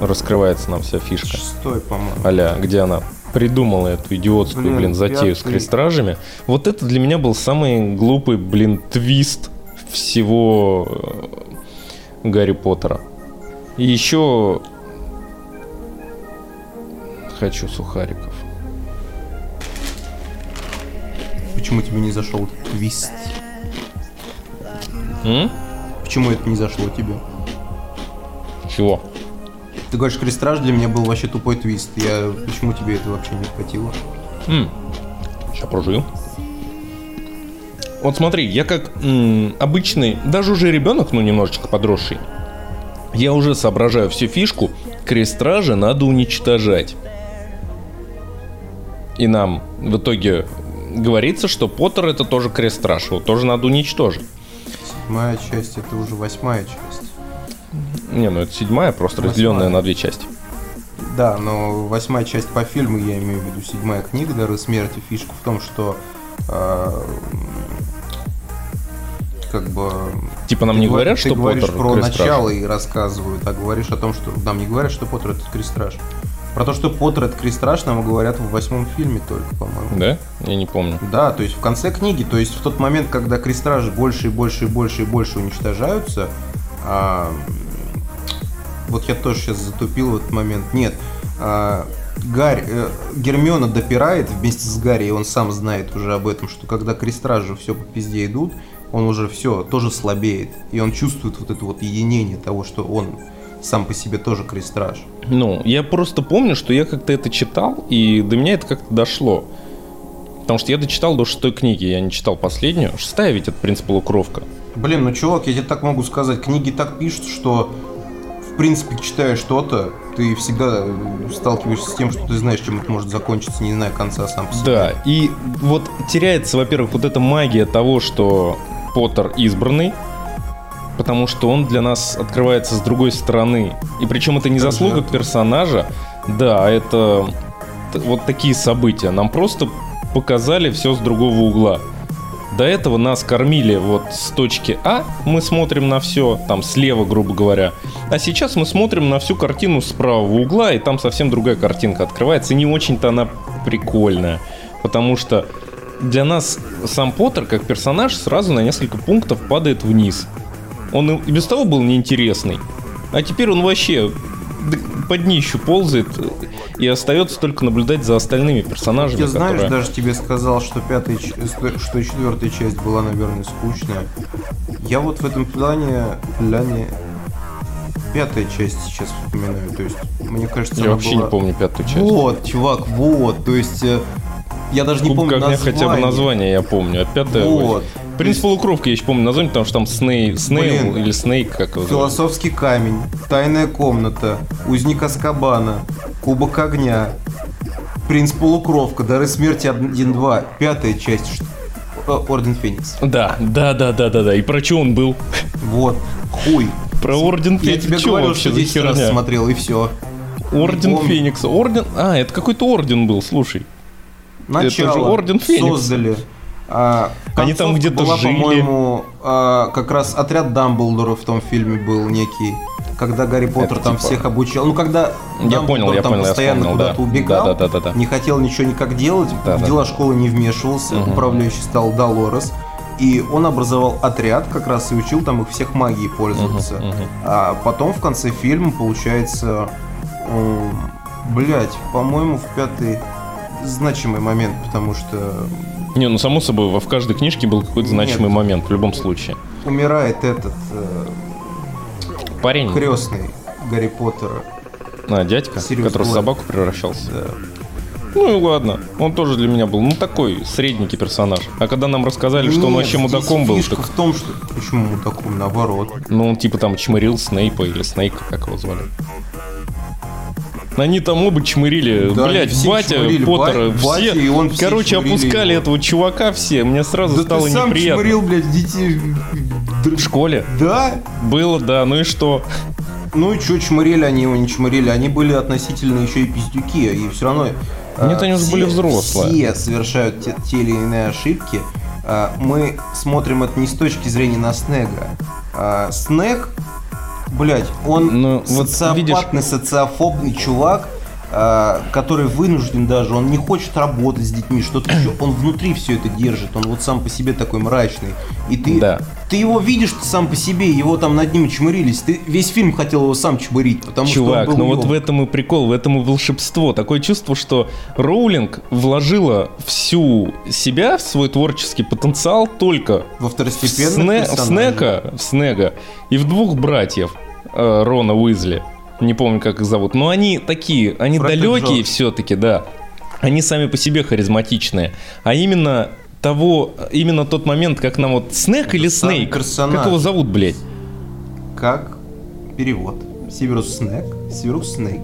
Раскрывается нам вся фишка. Шестой, по-моему. Аля, где она придумала эту идиотскую, блин, Блин, затею с пятый. крестражами. Вот это для меня был самый глупый, блин, твист всего э, Гарри Поттера. И еще хочу сухариков. Почему тебе не зашел твист? М? Почему это не зашло тебе? Чего? Ты говоришь, крестраж для меня был вообще тупой твист. Я... Почему тебе это вообще не вкатило? Сейчас прожую. Вот смотри, я как м, обычный, даже уже ребенок, ну немножечко подросший, я уже соображаю всю фишку, крестражи надо уничтожать. И нам в итоге говорится, что Поттер это тоже крестраж, его тоже надо уничтожить. Седьмая часть, это уже восьмая часть. Не, ну это седьмая, просто Восьмая. разделенная на две части. Да, но восьмая часть по фильму, я имею в виду седьмая книга «Дары смерти». Фишка в том, что а, как бы... Типа нам ты не говор- говорят, ты что говоришь Поттер про крестраж? начало и рассказывают, а говоришь о том, что нам не говорят, что Поттер это крестраж. Про то, что Поттер это крестраж, нам говорят в восьмом фильме только, по-моему. Да? Я не помню. Да, то есть в конце книги, то есть в тот момент, когда крестражи больше и больше и больше и больше уничтожаются, а, вот я тоже сейчас затупил в этот момент. Нет, а, Гарри, э, Гермиона допирает вместе с Гарри, и он сам знает уже об этом, что когда крестражи все по пизде идут, он уже все тоже слабеет, и он чувствует вот это вот единение того, что он сам по себе тоже крестраж. Ну, я просто помню, что я как-то это читал, и до меня это как-то дошло. Потому что я дочитал до шестой книги, я не читал последнюю. Шестая ведь это принцип полукровка. Блин, ну чувак, я тебе так могу сказать, книги так пишут, что в принципе, читая что-то, ты всегда э, сталкиваешься с тем, что ты знаешь, чем это может закончиться, не зная конца сам по себе. Да, и вот теряется, во-первых, вот эта магия того, что Поттер избранный, потому что он для нас открывается с другой стороны. И причем это не заслуга персонажа, да, это вот такие события. Нам просто показали все с другого угла. До этого нас кормили вот с точки А, мы смотрим на все, там слева, грубо говоря. А сейчас мы смотрим на всю картину с правого угла, и там совсем другая картинка открывается. И не очень-то она прикольная. Потому что для нас сам Поттер, как персонаж, сразу на несколько пунктов падает вниз. Он и без того был неинтересный. А теперь он вообще под днищу ползает, и остается только наблюдать за остальными персонажами, Я знаешь, которые... даже тебе сказал, что пятая, что четвертая часть была, наверное, скучная. Я вот в этом плане, плане пятая часть сейчас вспоминаю. То есть, мне кажется, Я она вообще была- не помню пятую часть. Вот, чувак, вот. То есть, э, я даже не Кубок помню огня название. хотя бы название я помню, а пятая... Вот. Принц полукровки я еще помню название, потому что там Сней, Снейл или Снейк, как его. Философский камень, тайная комната, узник Аскабана, кубок огня, принц полукровка, дары смерти 1-2, пятая часть, ш- э, Орден Феникс. Да, да, да, да, да, да. И про что он был? Вот, хуй. Про Орден Я Феникса. тебе говорил, вообще что за 10 раз смотрел, и все. Орден. Феникса. Орден... А, это какой-то орден был, слушай. Начало же Орден Феникса. создали. А, Они там где-то была, жили. по-моему, а, как раз отряд Дамблдора в том фильме был некий. Когда Гарри Поттер Это там типа- всех обучал. Ну, когда Я Дамблдор понял, я там понял, я постоянно вспомнил, да. куда-то убегал, Да, да, да, да, да. не хотел ничего никак делать, Да, в да. дела школы не вмешивался, Мгм. управляющий стал Долорес. И он образовал отряд как раз и учил там их всех магией пользоваться. Мгм, мгм. А потом в конце фильма получается, блять, по-моему, в пятый значимый момент, потому что Не, ну само собой, во- в каждой книжке был какой-то значимый Нет. момент, в любом случае. умирает этот э, Парень, крестный Гарри Поттера. а, дядька, Сириус который в Блэк. собаку превращался. Да. Ну и ладно, он тоже для меня был, ну такой средненький персонаж. А когда нам рассказали, что он Нет, вообще мудаком был, фишка так, в том, что... Почему мудаком? Наоборот. ну он типа там чмырил Снейпа или Снейка, как его звали. Они там оба чмырили, Да, блять, батя чмырили, Поттера, ба- все, батя, он все короче, опускали его. этого чувака все, мне сразу Да стало ты сам неприятно. чморил, блядь, детей. В школе Да? было, да, ну и что? Ну и чё, чморили они его, не чморили. Они были относительно еще и пиздюки, и все равно... а, Нет, они уже были взрослые. Все совершают те, те или иные ошибки. А, Мы смотрим это не с точки зрения на Снега. А, Снег, блядь, он Ну, вот социопатный, социофобный чувак, а, который вынужден даже, он не хочет работать с детьми, что-то еще, он внутри все это держит, он вот сам по себе такой мрачный. И ты, Да. ты его видишь сам по себе, его там над ним чмырились, ты весь фильм хотел его сам чмырить, потому Чувак, что он был ну вот в этом и прикол, в этом и волшебство. Такое чувство, что Роулинг вложила всю себя, в свой творческий потенциал только во в, второстепенных Сне- в. Снека, в Снега и в двух братьев э, Рона Уизли. Не помню, как их зовут. Но они такие, они Фред далекие все-таки, да. Они сами по себе харизматичные. А именно того, именно тот момент, как нам вот Снег или Снейк? персонаж. Как его зовут, блядь? Как перевод? Северус Снег, Северус Снейк.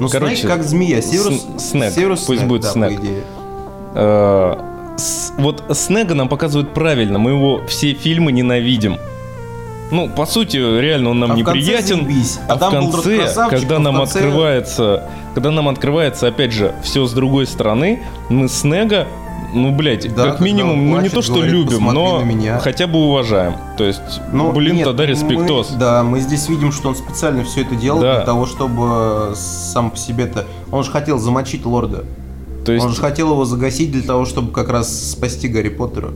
Ну, Короче, Снейк как змея, Северус, С- Снег, Северус пусть Снег, будет да, по идее. Э, с- вот Снега нам показывают правильно, мы его все фильмы ненавидим. Ну, по сути, реально он нам А неприятен. А, А в конце, красавчик, когда а нам конце- открывается, когда нам открывается, опять же, все с другой стороны, мы Снега, ну, блядь, Да, как минимум, он ну не плачет, то, что говорит, любим, «Посмотри но меня». хотя бы уважаем. То есть, Ну, блин, нет, тогда респектос. мы- да, мы здесь видим, что он специально все это делал Да. для того, чтобы сам по себе-то... Он же хотел замочить лорда. То есть, Он же хотел его загасить для того, чтобы как раз спасти Гарри Поттера.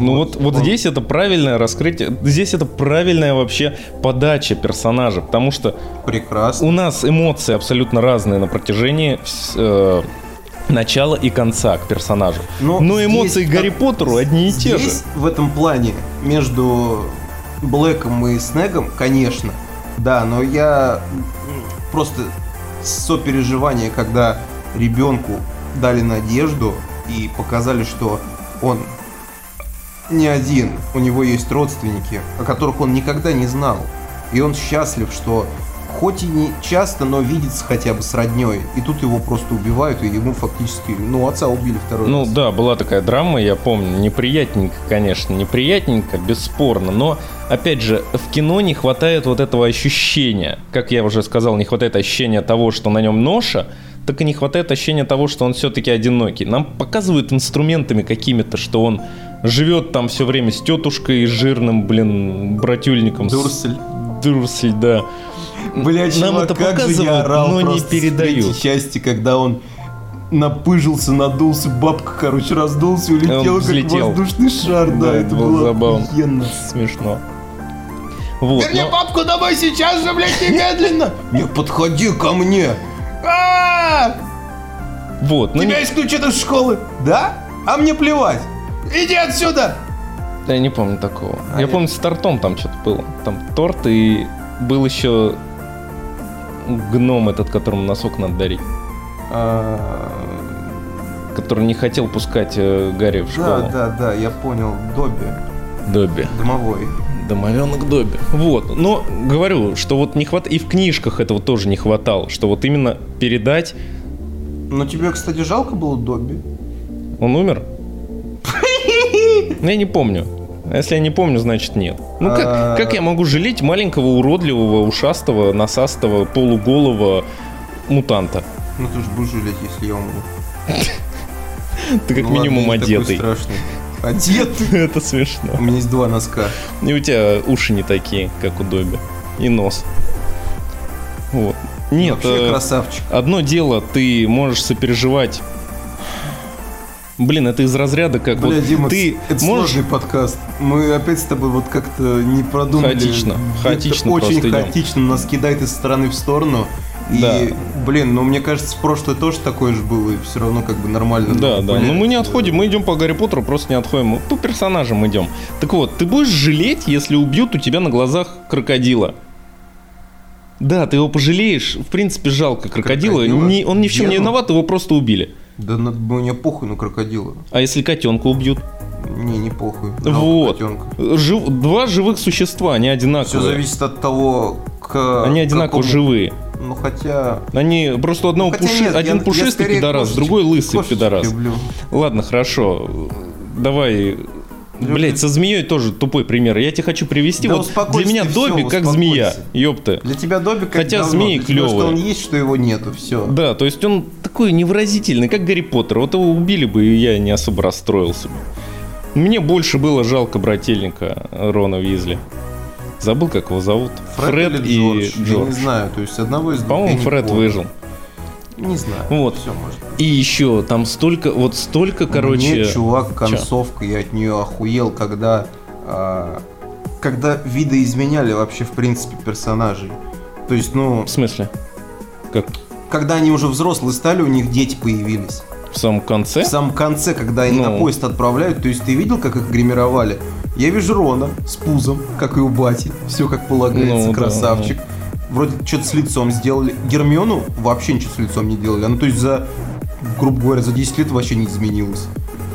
Ну вот вот, вот здесь это правильное раскрытие, здесь это правильная вообще подача персонажа, потому что Прекрасно. У нас эмоции абсолютно разные на протяжении э, начала и конца к персонажу. Но Но здесь эмоции как- Гарри Поттеру одни и те же. Здесь, в этом плане, между Блэком и Снегом, конечно, да, но я просто сопереживание, когда ребенку дали надежду и показали, что он не один, у него есть родственники, о которых он никогда не знал. И он счастлив, что хоть и не часто, но видится хотя бы с родней. И тут его просто убивают, и ему фактически, ну, отца убили второй Ну раз. да, была такая драма, я помню, неприятненько, конечно, неприятненько, бесспорно, но, опять же, в кино не хватает вот этого ощущения, как я уже сказал, не хватает ощущения того, что на нем ноша, так и не хватает ощущения того, что он все-таки одинокий. Нам показывают инструментами какими-то, что он живет там все время с тетушкой и жирным, блин, братюльником. с- Дурсель. Дурсель, да. Бля, Нам чувак, это как же я орал но не третьей части, когда он напыжился, надулся, бабка, короче, раздулся улетел, как взлетел. воздушный шар. Да, Да, это было было забавно. охуенно. Смешно. Вот, но- бабку домой сейчас же, блядь, немедленно! Не подходи ко мне! А! вот, ну, тебя ключ от школы? Да? А мне плевать! Иди отсюда! Да, я не помню такого. А я я- помню, с тортом там что-то было. Там торт и был еще гном этот, которому носок надо дарить. А, Который не хотел пускать э, Гарри в Да, школу. да, да, я понял. Добби. Добби. Домовой. Домовенок Добби. Вот. Но говорю, что вот не хватает. И в книжках этого тоже не хватало. Что вот именно передать. Но тебе, кстати, жалко было Добби? Он умер? Ну, Я не помню. А если я не помню, значит нет. Ну А. как, как я могу жалеть маленького, уродливого, ушастого, насастого, полуголого мутанта? Ну ты же будешь жалеть, если я умру. Ты как Ну минимум одетый. страшный. Одетый? Это У смешно. меня есть два носка. И у тебя уши не такие, как у Добби. И нос. Вот. Нет, Вообще э, красавчик. одно дело, ты можешь сопереживать. Блин, это из разряда, как Бля, вот Дима, ты это можешь сложный подкаст. Мы опять с тобой вот как-то не продумали. Хаотично, хаотично Очень просто идем. хаотично нас кидает из стороны в сторону. И, Да. блин, ну мне кажется, в прошлое тоже такое же было, и все равно как бы нормально. Да, да. Но гулять. мы не отходим, мы идем по Гарри Поттеру, просто не отходим. Мы по персонажам идем. Так вот, ты будешь жалеть, если убьют у тебя на глазах крокодила. Да, ты его пожалеешь. В принципе, жалко крокодила. Крокодила? Не- он ни в чем. Крокодила? Не- виноват, его просто убили. Да на- мне похуй на крокодила. А если котенка убьют? Не, не похуй. Вот. котенка. Жив- Два живых существа, они Все одинаковые. зависит от того, к Они одинаково какому- живые. Ну хотя... Они просто у одного Ну, пуши- нет, один я- я пушистый скорее пидорас, кошечек- другой лысый пидорас. люблю. Ладно, хорошо. Давай. Блять, со змеей тоже тупой пример. Я тебе хочу привести. Да вот для меня Добби как успокойся. змея. Ёпта. Для тебя Добби как Хотя говно, змеи тебя, что он есть, что его нету, все. Да, то есть он такой невыразительный, как Гарри Поттер. Вот его убили бы, и я не особо расстроился бы. Мне больше было жалко брательника Рона Визли. Забыл, как его зовут. Фред, или и Джордж? Я Джордж. не знаю, то есть одного из двух я По-моему, Фред помню. выжил. Не знаю. Вот. Все может быть. И еще там столько, вот столько, короче... Мне, чувак, концовка, я от нее охуел, когда... а, когда видоизменяли вообще, в принципе, персонажей. То есть, ну, В смысле? Как? когда они уже взрослые стали, у них дети появились. В самом конце? В самом конце, когда они Ну. на поезд отправляют, то есть ты видел, как их гримировали? Я вижу Рона с пузом, как и у Бати. Все как полагается, Ну, да, красавчик. Вроде что-то с лицом сделали. Гермиону вообще ничего с лицом не делали. Она, то есть, за, грубо говоря, за 10 лет вообще не изменилась.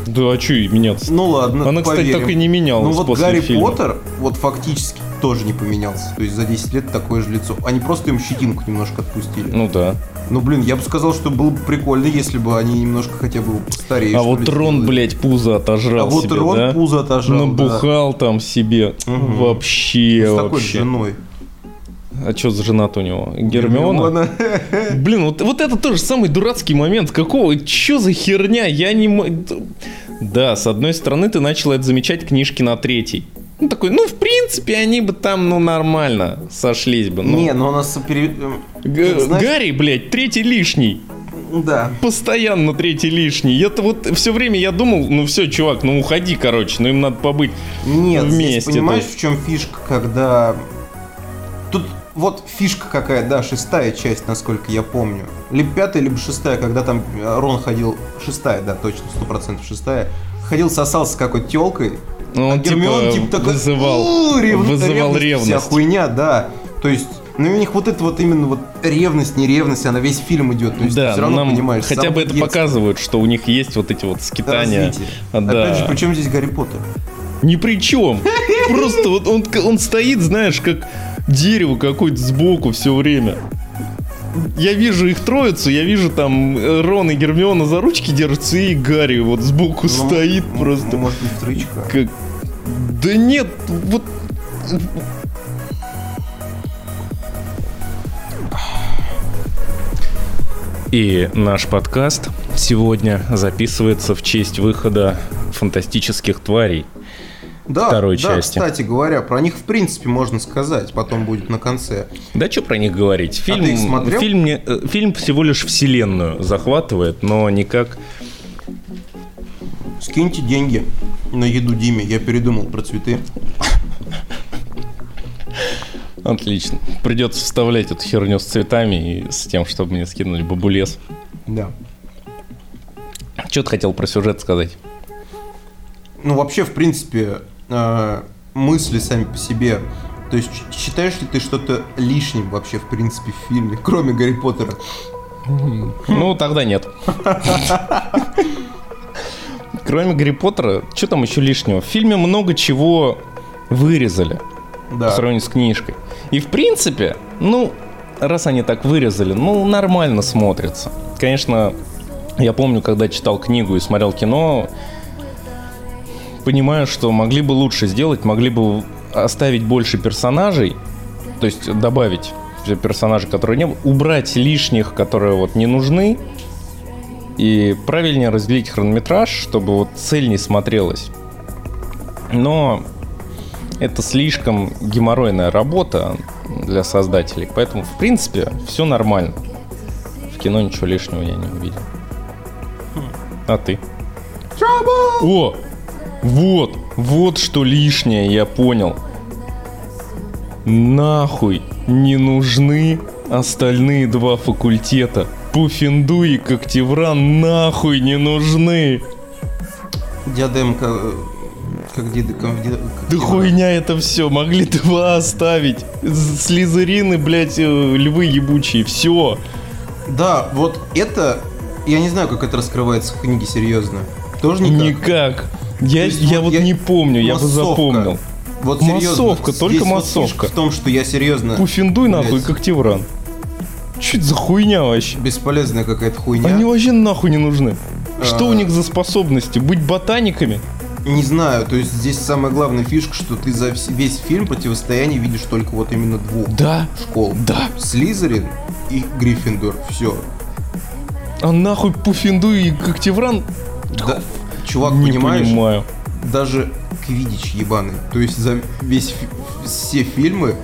Да, а что и меняться? Ну ладно, Она, кстати, поверим. так и не менялась Ну вот после Гарри фильма. Поттер, вот фактически тоже не поменялся. То есть за 10 лет такое же лицо. Они просто им щетинку немножко отпустили. Ну да. Ну блин, я бы сказал, что было бы прикольно, если бы они немножко хотя бы постарее. а вот ли, Рон, сделали. блядь, пузо отожрал А вот себе, Рон да? пузо отожрал. да. Набухал там себе. Мгм. Вообще, С такой вообще. женой. А что за жена-то у него? Гермиона? Блин, вот, вот это тоже самый дурацкий момент. Какого? Чё за херня? Я не... мо- Да, с одной стороны, ты начал это замечать книжки на третий. Ну, такой, ну, в принципе, они бы там, ну, нормально сошлись бы. Ну, Не, но у нас... пере- Г- знаешь- Гарри, блядь, третий лишний. Да. Постоянно третий лишний. Я-то вот все время я думал, ну все, чувак, ну уходи, короче, ну им надо побыть. Нет, Вместе здесь понимаешь, тут. в чем фишка, когда... Вот фишка какая, да, шестая часть, насколько я помню. Либо пятая, либо шестая, когда там э, Рон ходил... Шестая, да, точно, сто процентов шестая. Ходил, сосался с какой-то телкой. Ну, он а Гермион, типа, типа, такой... вызывал, «У, рев- вызывал Вся ревность. хуйня, да. То есть... Ну, у них вот это вот именно вот ревность, не ревность, она весь фильм идет. То есть Да, ты все но равно нам понимаешь. хотя бы это детства. показывают, что у них есть вот эти вот скитания. развитие. А, да. Опять же, причем здесь Гарри Поттер? Ни при чем. Просто вот он, он стоит, знаешь, как дерево какое-то сбоку все время. Я вижу их троицу, я вижу там э, Рон и Гермиона за ручки держатся, и Гарри вот сбоку Ну, стоит м- просто. Может быть, вторичка. Как... Да нет, вот... И наш подкаст сегодня записывается в честь выхода фантастических тварей. Да, второй да, части. кстати говоря, про них в принципе можно сказать, потом будет на конце. Да что про них говорить? Фильм, А ты их смотрел? фильм, не- э, фильм всего лишь вселенную захватывает, но никак... Скиньте деньги на еду Диме, я передумал про цветы. Отлично. Придется вставлять эту херню с цветами и с тем, чтобы мне скинули бабулес. Да. Что ты хотел про сюжет сказать? Ну, вообще, в принципе, э, мысли сами по себе. То есть, считаешь ли ты что-то лишним вообще, в принципе, в фильме, кроме Гарри Поттера? Ну, тогда нет. Кроме Гарри Поттера, что там еще лишнего? В фильме много чего вырезали Да. по сравнению с книжкой. И в принципе, ну, раз они так вырезали, ну, нормально смотрится. Конечно, я помню, когда читал книгу и смотрел кино, понимаю, что могли бы лучше сделать, могли бы оставить больше персонажей, то есть добавить те персонажи, которые не было, убрать лишних, которые вот не нужны, и правильнее разделить хронометраж, чтобы вот цель не смотрелась. Но это слишком геморройная работа для создателей, поэтому, в принципе, все нормально. В кино ничего лишнего я не увидел. А ты? О! Вот! Вот что лишнее, я понял. Нахуй не нужны остальные два факультета. Пуффинду и Когтевран нахуй не нужны. Диадемка, э, Как деды конфи- как Да хуйня это все, могли два оставить. Слизерины, блядь, э, львы ебучие, все. Да, вот это... Я не знаю, как это раскрывается в книге, серьезно. Тоже никак? Никак. Я, есть я вот вот я- не помню, я бы Массовка. запомнил. Вот серьезно, Массовка, здесь только вот массовка. в том, что я серьезно... Пуфиндуй нахуй, Блядь. как Тевран. Чуть за хуйня вообще. Бесполезная какая-то хуйня. Они вообще нахуй не нужны. Что А. у них за способности? Быть ботаниками? Не знаю, то есть здесь самая главная фишка, что ты за весь фильм противостояние видишь только вот именно двух Да, школ. да. Слизерин и Гриффиндор. Все. А нахуй Пуфиндуй и как Тевран? Да, чувак, не понимаешь? понимаю. Даже Квидич ебаный. То есть за весь все фильмы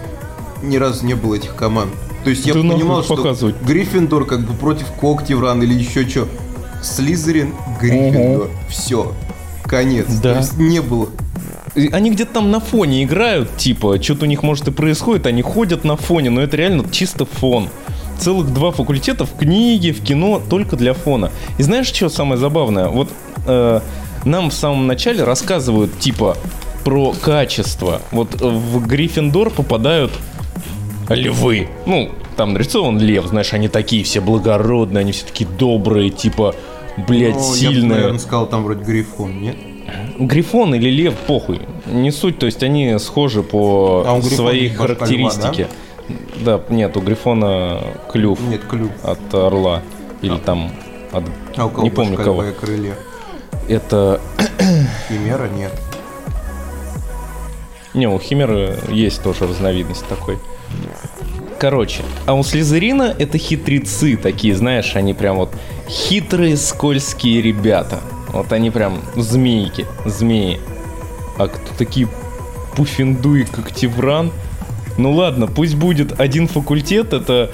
ни разу не было этих команд. То есть я Да понимал, что показывать. Гриффиндор как бы против Когтевран или еще что. Слизерин, Гриффиндор. Все. Конец. Да. То есть не было. Они где-то там на фоне играют, типа, что-то у них может и происходит, они ходят на фоне, но это реально чисто фон. Целых два факультета в книге, в кино только для фона. И знаешь, что самое забавное? Вот э, нам в самом начале рассказывают, типа, про качество. Вот в Гриффиндор попадают львы. Ну, там нарисован лев, знаешь, они такие все благородные, они все такие добрые, типа, блядь, Ну, Я бы, сильные. наверное, сказал там вроде Грифон, нет? Грифон или лев, похуй. Не суть, то есть они схожи по А своей есть башка характеристике. Да? нет, у Грифона клюв Нет, клюв. от орла. Или там от... А у кого Не помню кого. льва крылья? Это... Химера нет. Не, у Химеры есть тоже разновидность такой. Короче, а у Слизерина это хитрецы такие, знаешь, они прям вот хитрые, скользкие ребята. Вот они прям змейки, змеи. А кто такие пуфиндуи, как Тевран? Ну ладно, пусть будет один факультет, это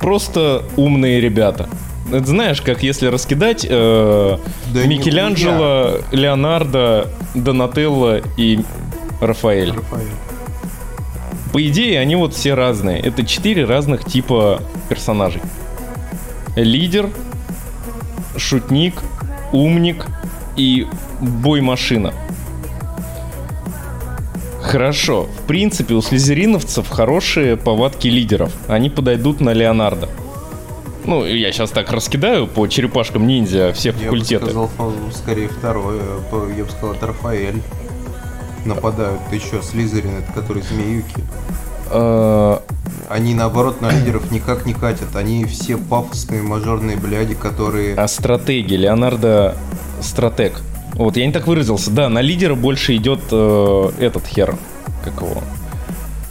просто умные ребята. Это знаешь, как если раскидать э, Да Микеланджело, Леонардо, Донателло и Рафаэль. Рафаэль. По идее, они вот все разные. Это четыре разных типа персонажей. Лидер, шутник, умник и бой-машина. Хорошо. В принципе, у слизериновцев хорошие повадки лидеров. Они подойдут на Леонардо. Ну, я сейчас так раскидаю по черепашкам ниндзя все Я бы факультеты. сказал, скорее второе. Я бы сказал, это Рафаэль. Нападают. Еще Слизерин, это который змеюки. Э, Они, наоборот, на лидеров никак не катят. Они все пафосные мажорные бляди, которые... А стратеги, Леонардо стратег. Вот, я не так выразился. Да, на лидера больше идет э, этот хер. Как его?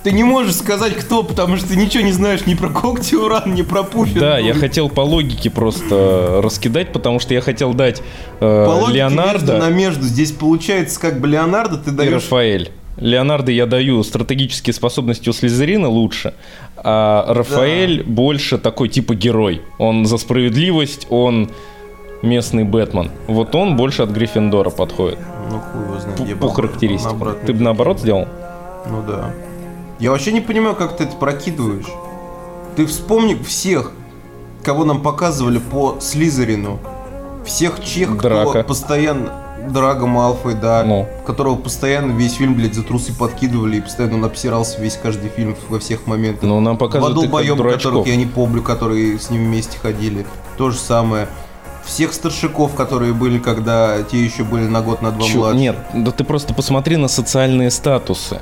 Ты не можешь сказать, кто, потому что ты ничего не знаешь ни про Когтиуран, ни про Пуффин. Да, я хотел по логике просто раскидать, потому что я хотел дать э, По логике Леонардо между на между. Здесь получается, как бы Леонардо ты и даешь... Рафаэль. Леонардо я даю стратегические способности у Слизерина лучше, а Рафаэль больше такой типа герой. Он за справедливость, он местный Бэтмен. Вот он больше от Гриффиндора подходит. Ну, хуй его знает. По, по характеристикам. Ты бы наоборот сделал? Ну да. Я вообще не понимаю, как ты это прокидываешь. Ты вспомни всех, кого нам показывали по Слизерину. Всех чех, Драка. кто постоянно... Драго Малфой, да. Ну. Которого постоянно весь фильм, блядь, за трусы подкидывали и постоянно он обсирался весь каждый фильм во всех моментах. Ну, нам Два показывают как долбоеба, дурачков. которых я не помню, которые с ним вместе ходили. То же самое. Всех старшиков, которые были, когда те еще были на год, на два Чё- младше. Нет, да ты просто посмотри на социальные статусы.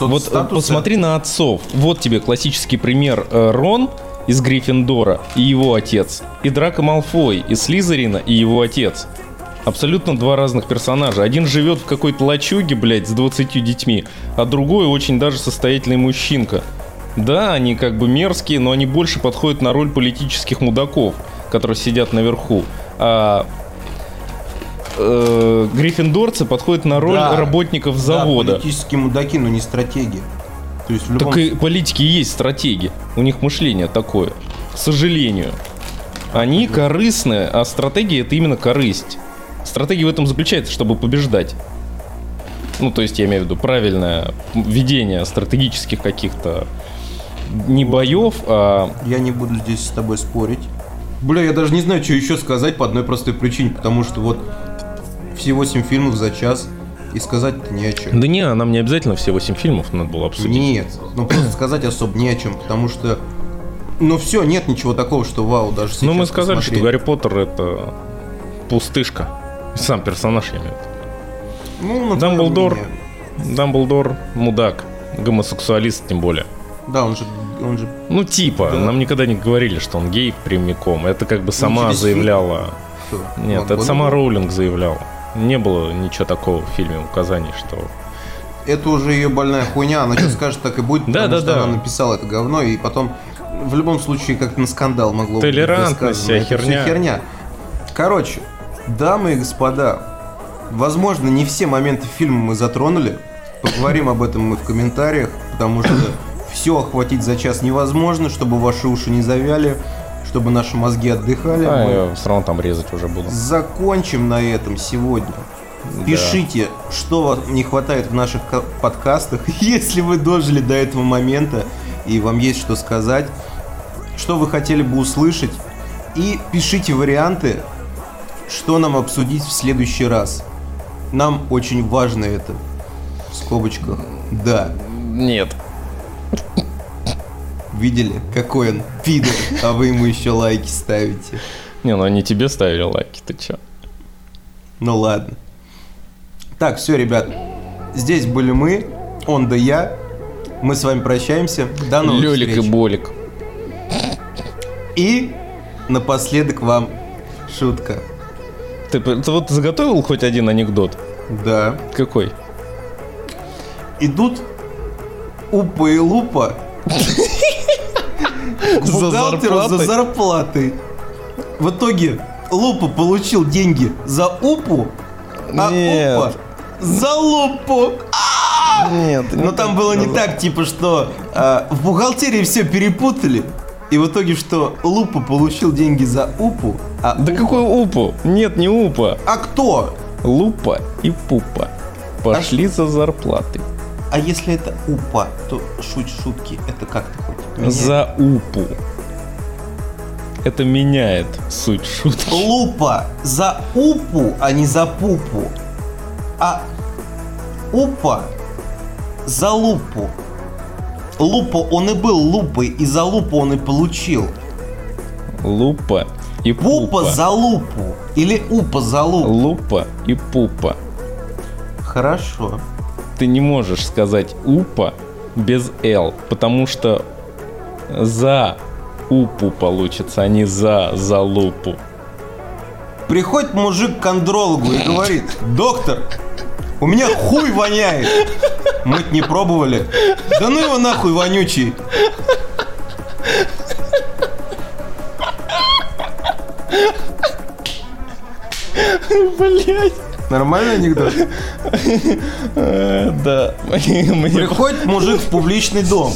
Вот э, посмотри на отцов. Вот тебе классический пример э, Рон из Гриффиндора и его отец. И Драко Малфой из Слизерина и его отец. Абсолютно два разных персонажа. Один живет в какой-то лачуге, блядь, с 20 детьми, а другой очень даже состоятельный мужчинка. Да, они как бы мерзкие, но они больше подходят на роль политических мудаков, которые сидят наверху. А э, гриффиндорцы подходят на роль Да. работников Да, завода. политические мудаки, но не стратеги. То есть в любом Так и политики есть стратеги. У них мышление такое. К сожалению. Они корыстные, а стратегия это именно корысть. Стратегия в этом заключается, чтобы побеждать. Ну, то есть, я имею в виду правильное ведение стратегических каких-то не боев, а Я не буду здесь с тобой спорить. Бля, я даже не знаю, что еще сказать по одной простой причине, потому что вот все 8 фильмов за час, и сказать-то не о чем. Да не, нам не обязательно все 8 фильмов надо было обсудить. Нет, ну просто сказать особо не о чем, потому что ну все, нет ничего такого, что вау, даже сейчас Ну мы сказали, посмотреть. что Гарри Поттер это пустышка. Сам персонаж я имею в виду. Ну, Дамблдор. мнение. Дамблдор мудак, гомосексуалист тем более. Да, он же, он же Ну типа, Да. нам никогда не говорили, что он гей прямиком. Это как бы сама через заявляла. что? Нет, Он- это сама Роулинг заявляла. Не было ничего такого в фильме указаний, что... Это уже ее больная хуйня, она что скажет, так и будет, Да, потому да, что да. она написала это говно, и потом в любом случае как на скандал могло быть вся Это херня. херня. Короче, дамы и господа, возможно, не все моменты фильма мы затронули, поговорим об этом мы в комментариях, потому что все охватить за час невозможно, чтобы ваши уши не завяли, чтобы наши мозги отдыхали. А, Мы я все равно там резать уже буду. закончим на этом сегодня. Пишите, что вам не хватает в наших ка- подкастах, если вы дожили до этого момента и вам есть что сказать, что вы хотели бы услышать, и пишите варианты, что нам обсудить в следующий раз. Нам очень важно это. В скобочках. Да. Нет. Видели, какой он пидор, а вы ему еще лайки ставите. Не, ну они тебе ставили лайки, ты чё? Ну ладно. Так, все, ребят. Здесь были мы, он да я. Мы с вами прощаемся. До новых Лёлик и встреч. Болик. И напоследок вам шутка. Ты, ты вот заготовил хоть один анекдот? Да. Какой? Идут Упа и Лупа к За бухгалтеру за зарплатой? В итоге Лупа получил деньги за Упу, а Нет. Упа за Лупу. Нет. Но там было не так, типа, что а, в бухгалтерии все перепутали. И в итоге, что Лупа получил деньги за Упу, а, Да какой упу? Нет, не упа. а кто? Лупа и пупа. Пошли за зарплатой. А если это Упа, то шуть шутки, это как ты хоть? меняет? За упу. Это меняет суть шутки. Лупа за Упу, а не за Пупу. А Упа за Лупу. Лупа он и был лупой, и за лупу он и получил. Лупа и Пупа пупа. за лупу. Или Упа за лупу. Лупа и пупа. Хорошо. Ты не можешь сказать упа без Л, потому что за упу получится, а не за за лупу. Приходит мужик к андрологу и говорит, доктор, у меня хуй воняет. Мы не пробовали. Да ну его нахуй вонючий. Блять. Нормальный анекдот? Да. Мне Приходит мужик в публичный дом.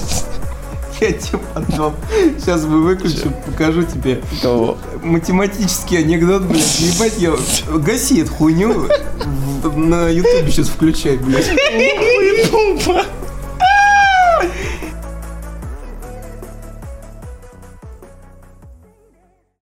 Я тебе потом, сейчас мы выключим, покажу тебе кого? математический анекдот, блядь, ебать, я... Гаси эту хуйню, на ютубе сейчас включай, блядь.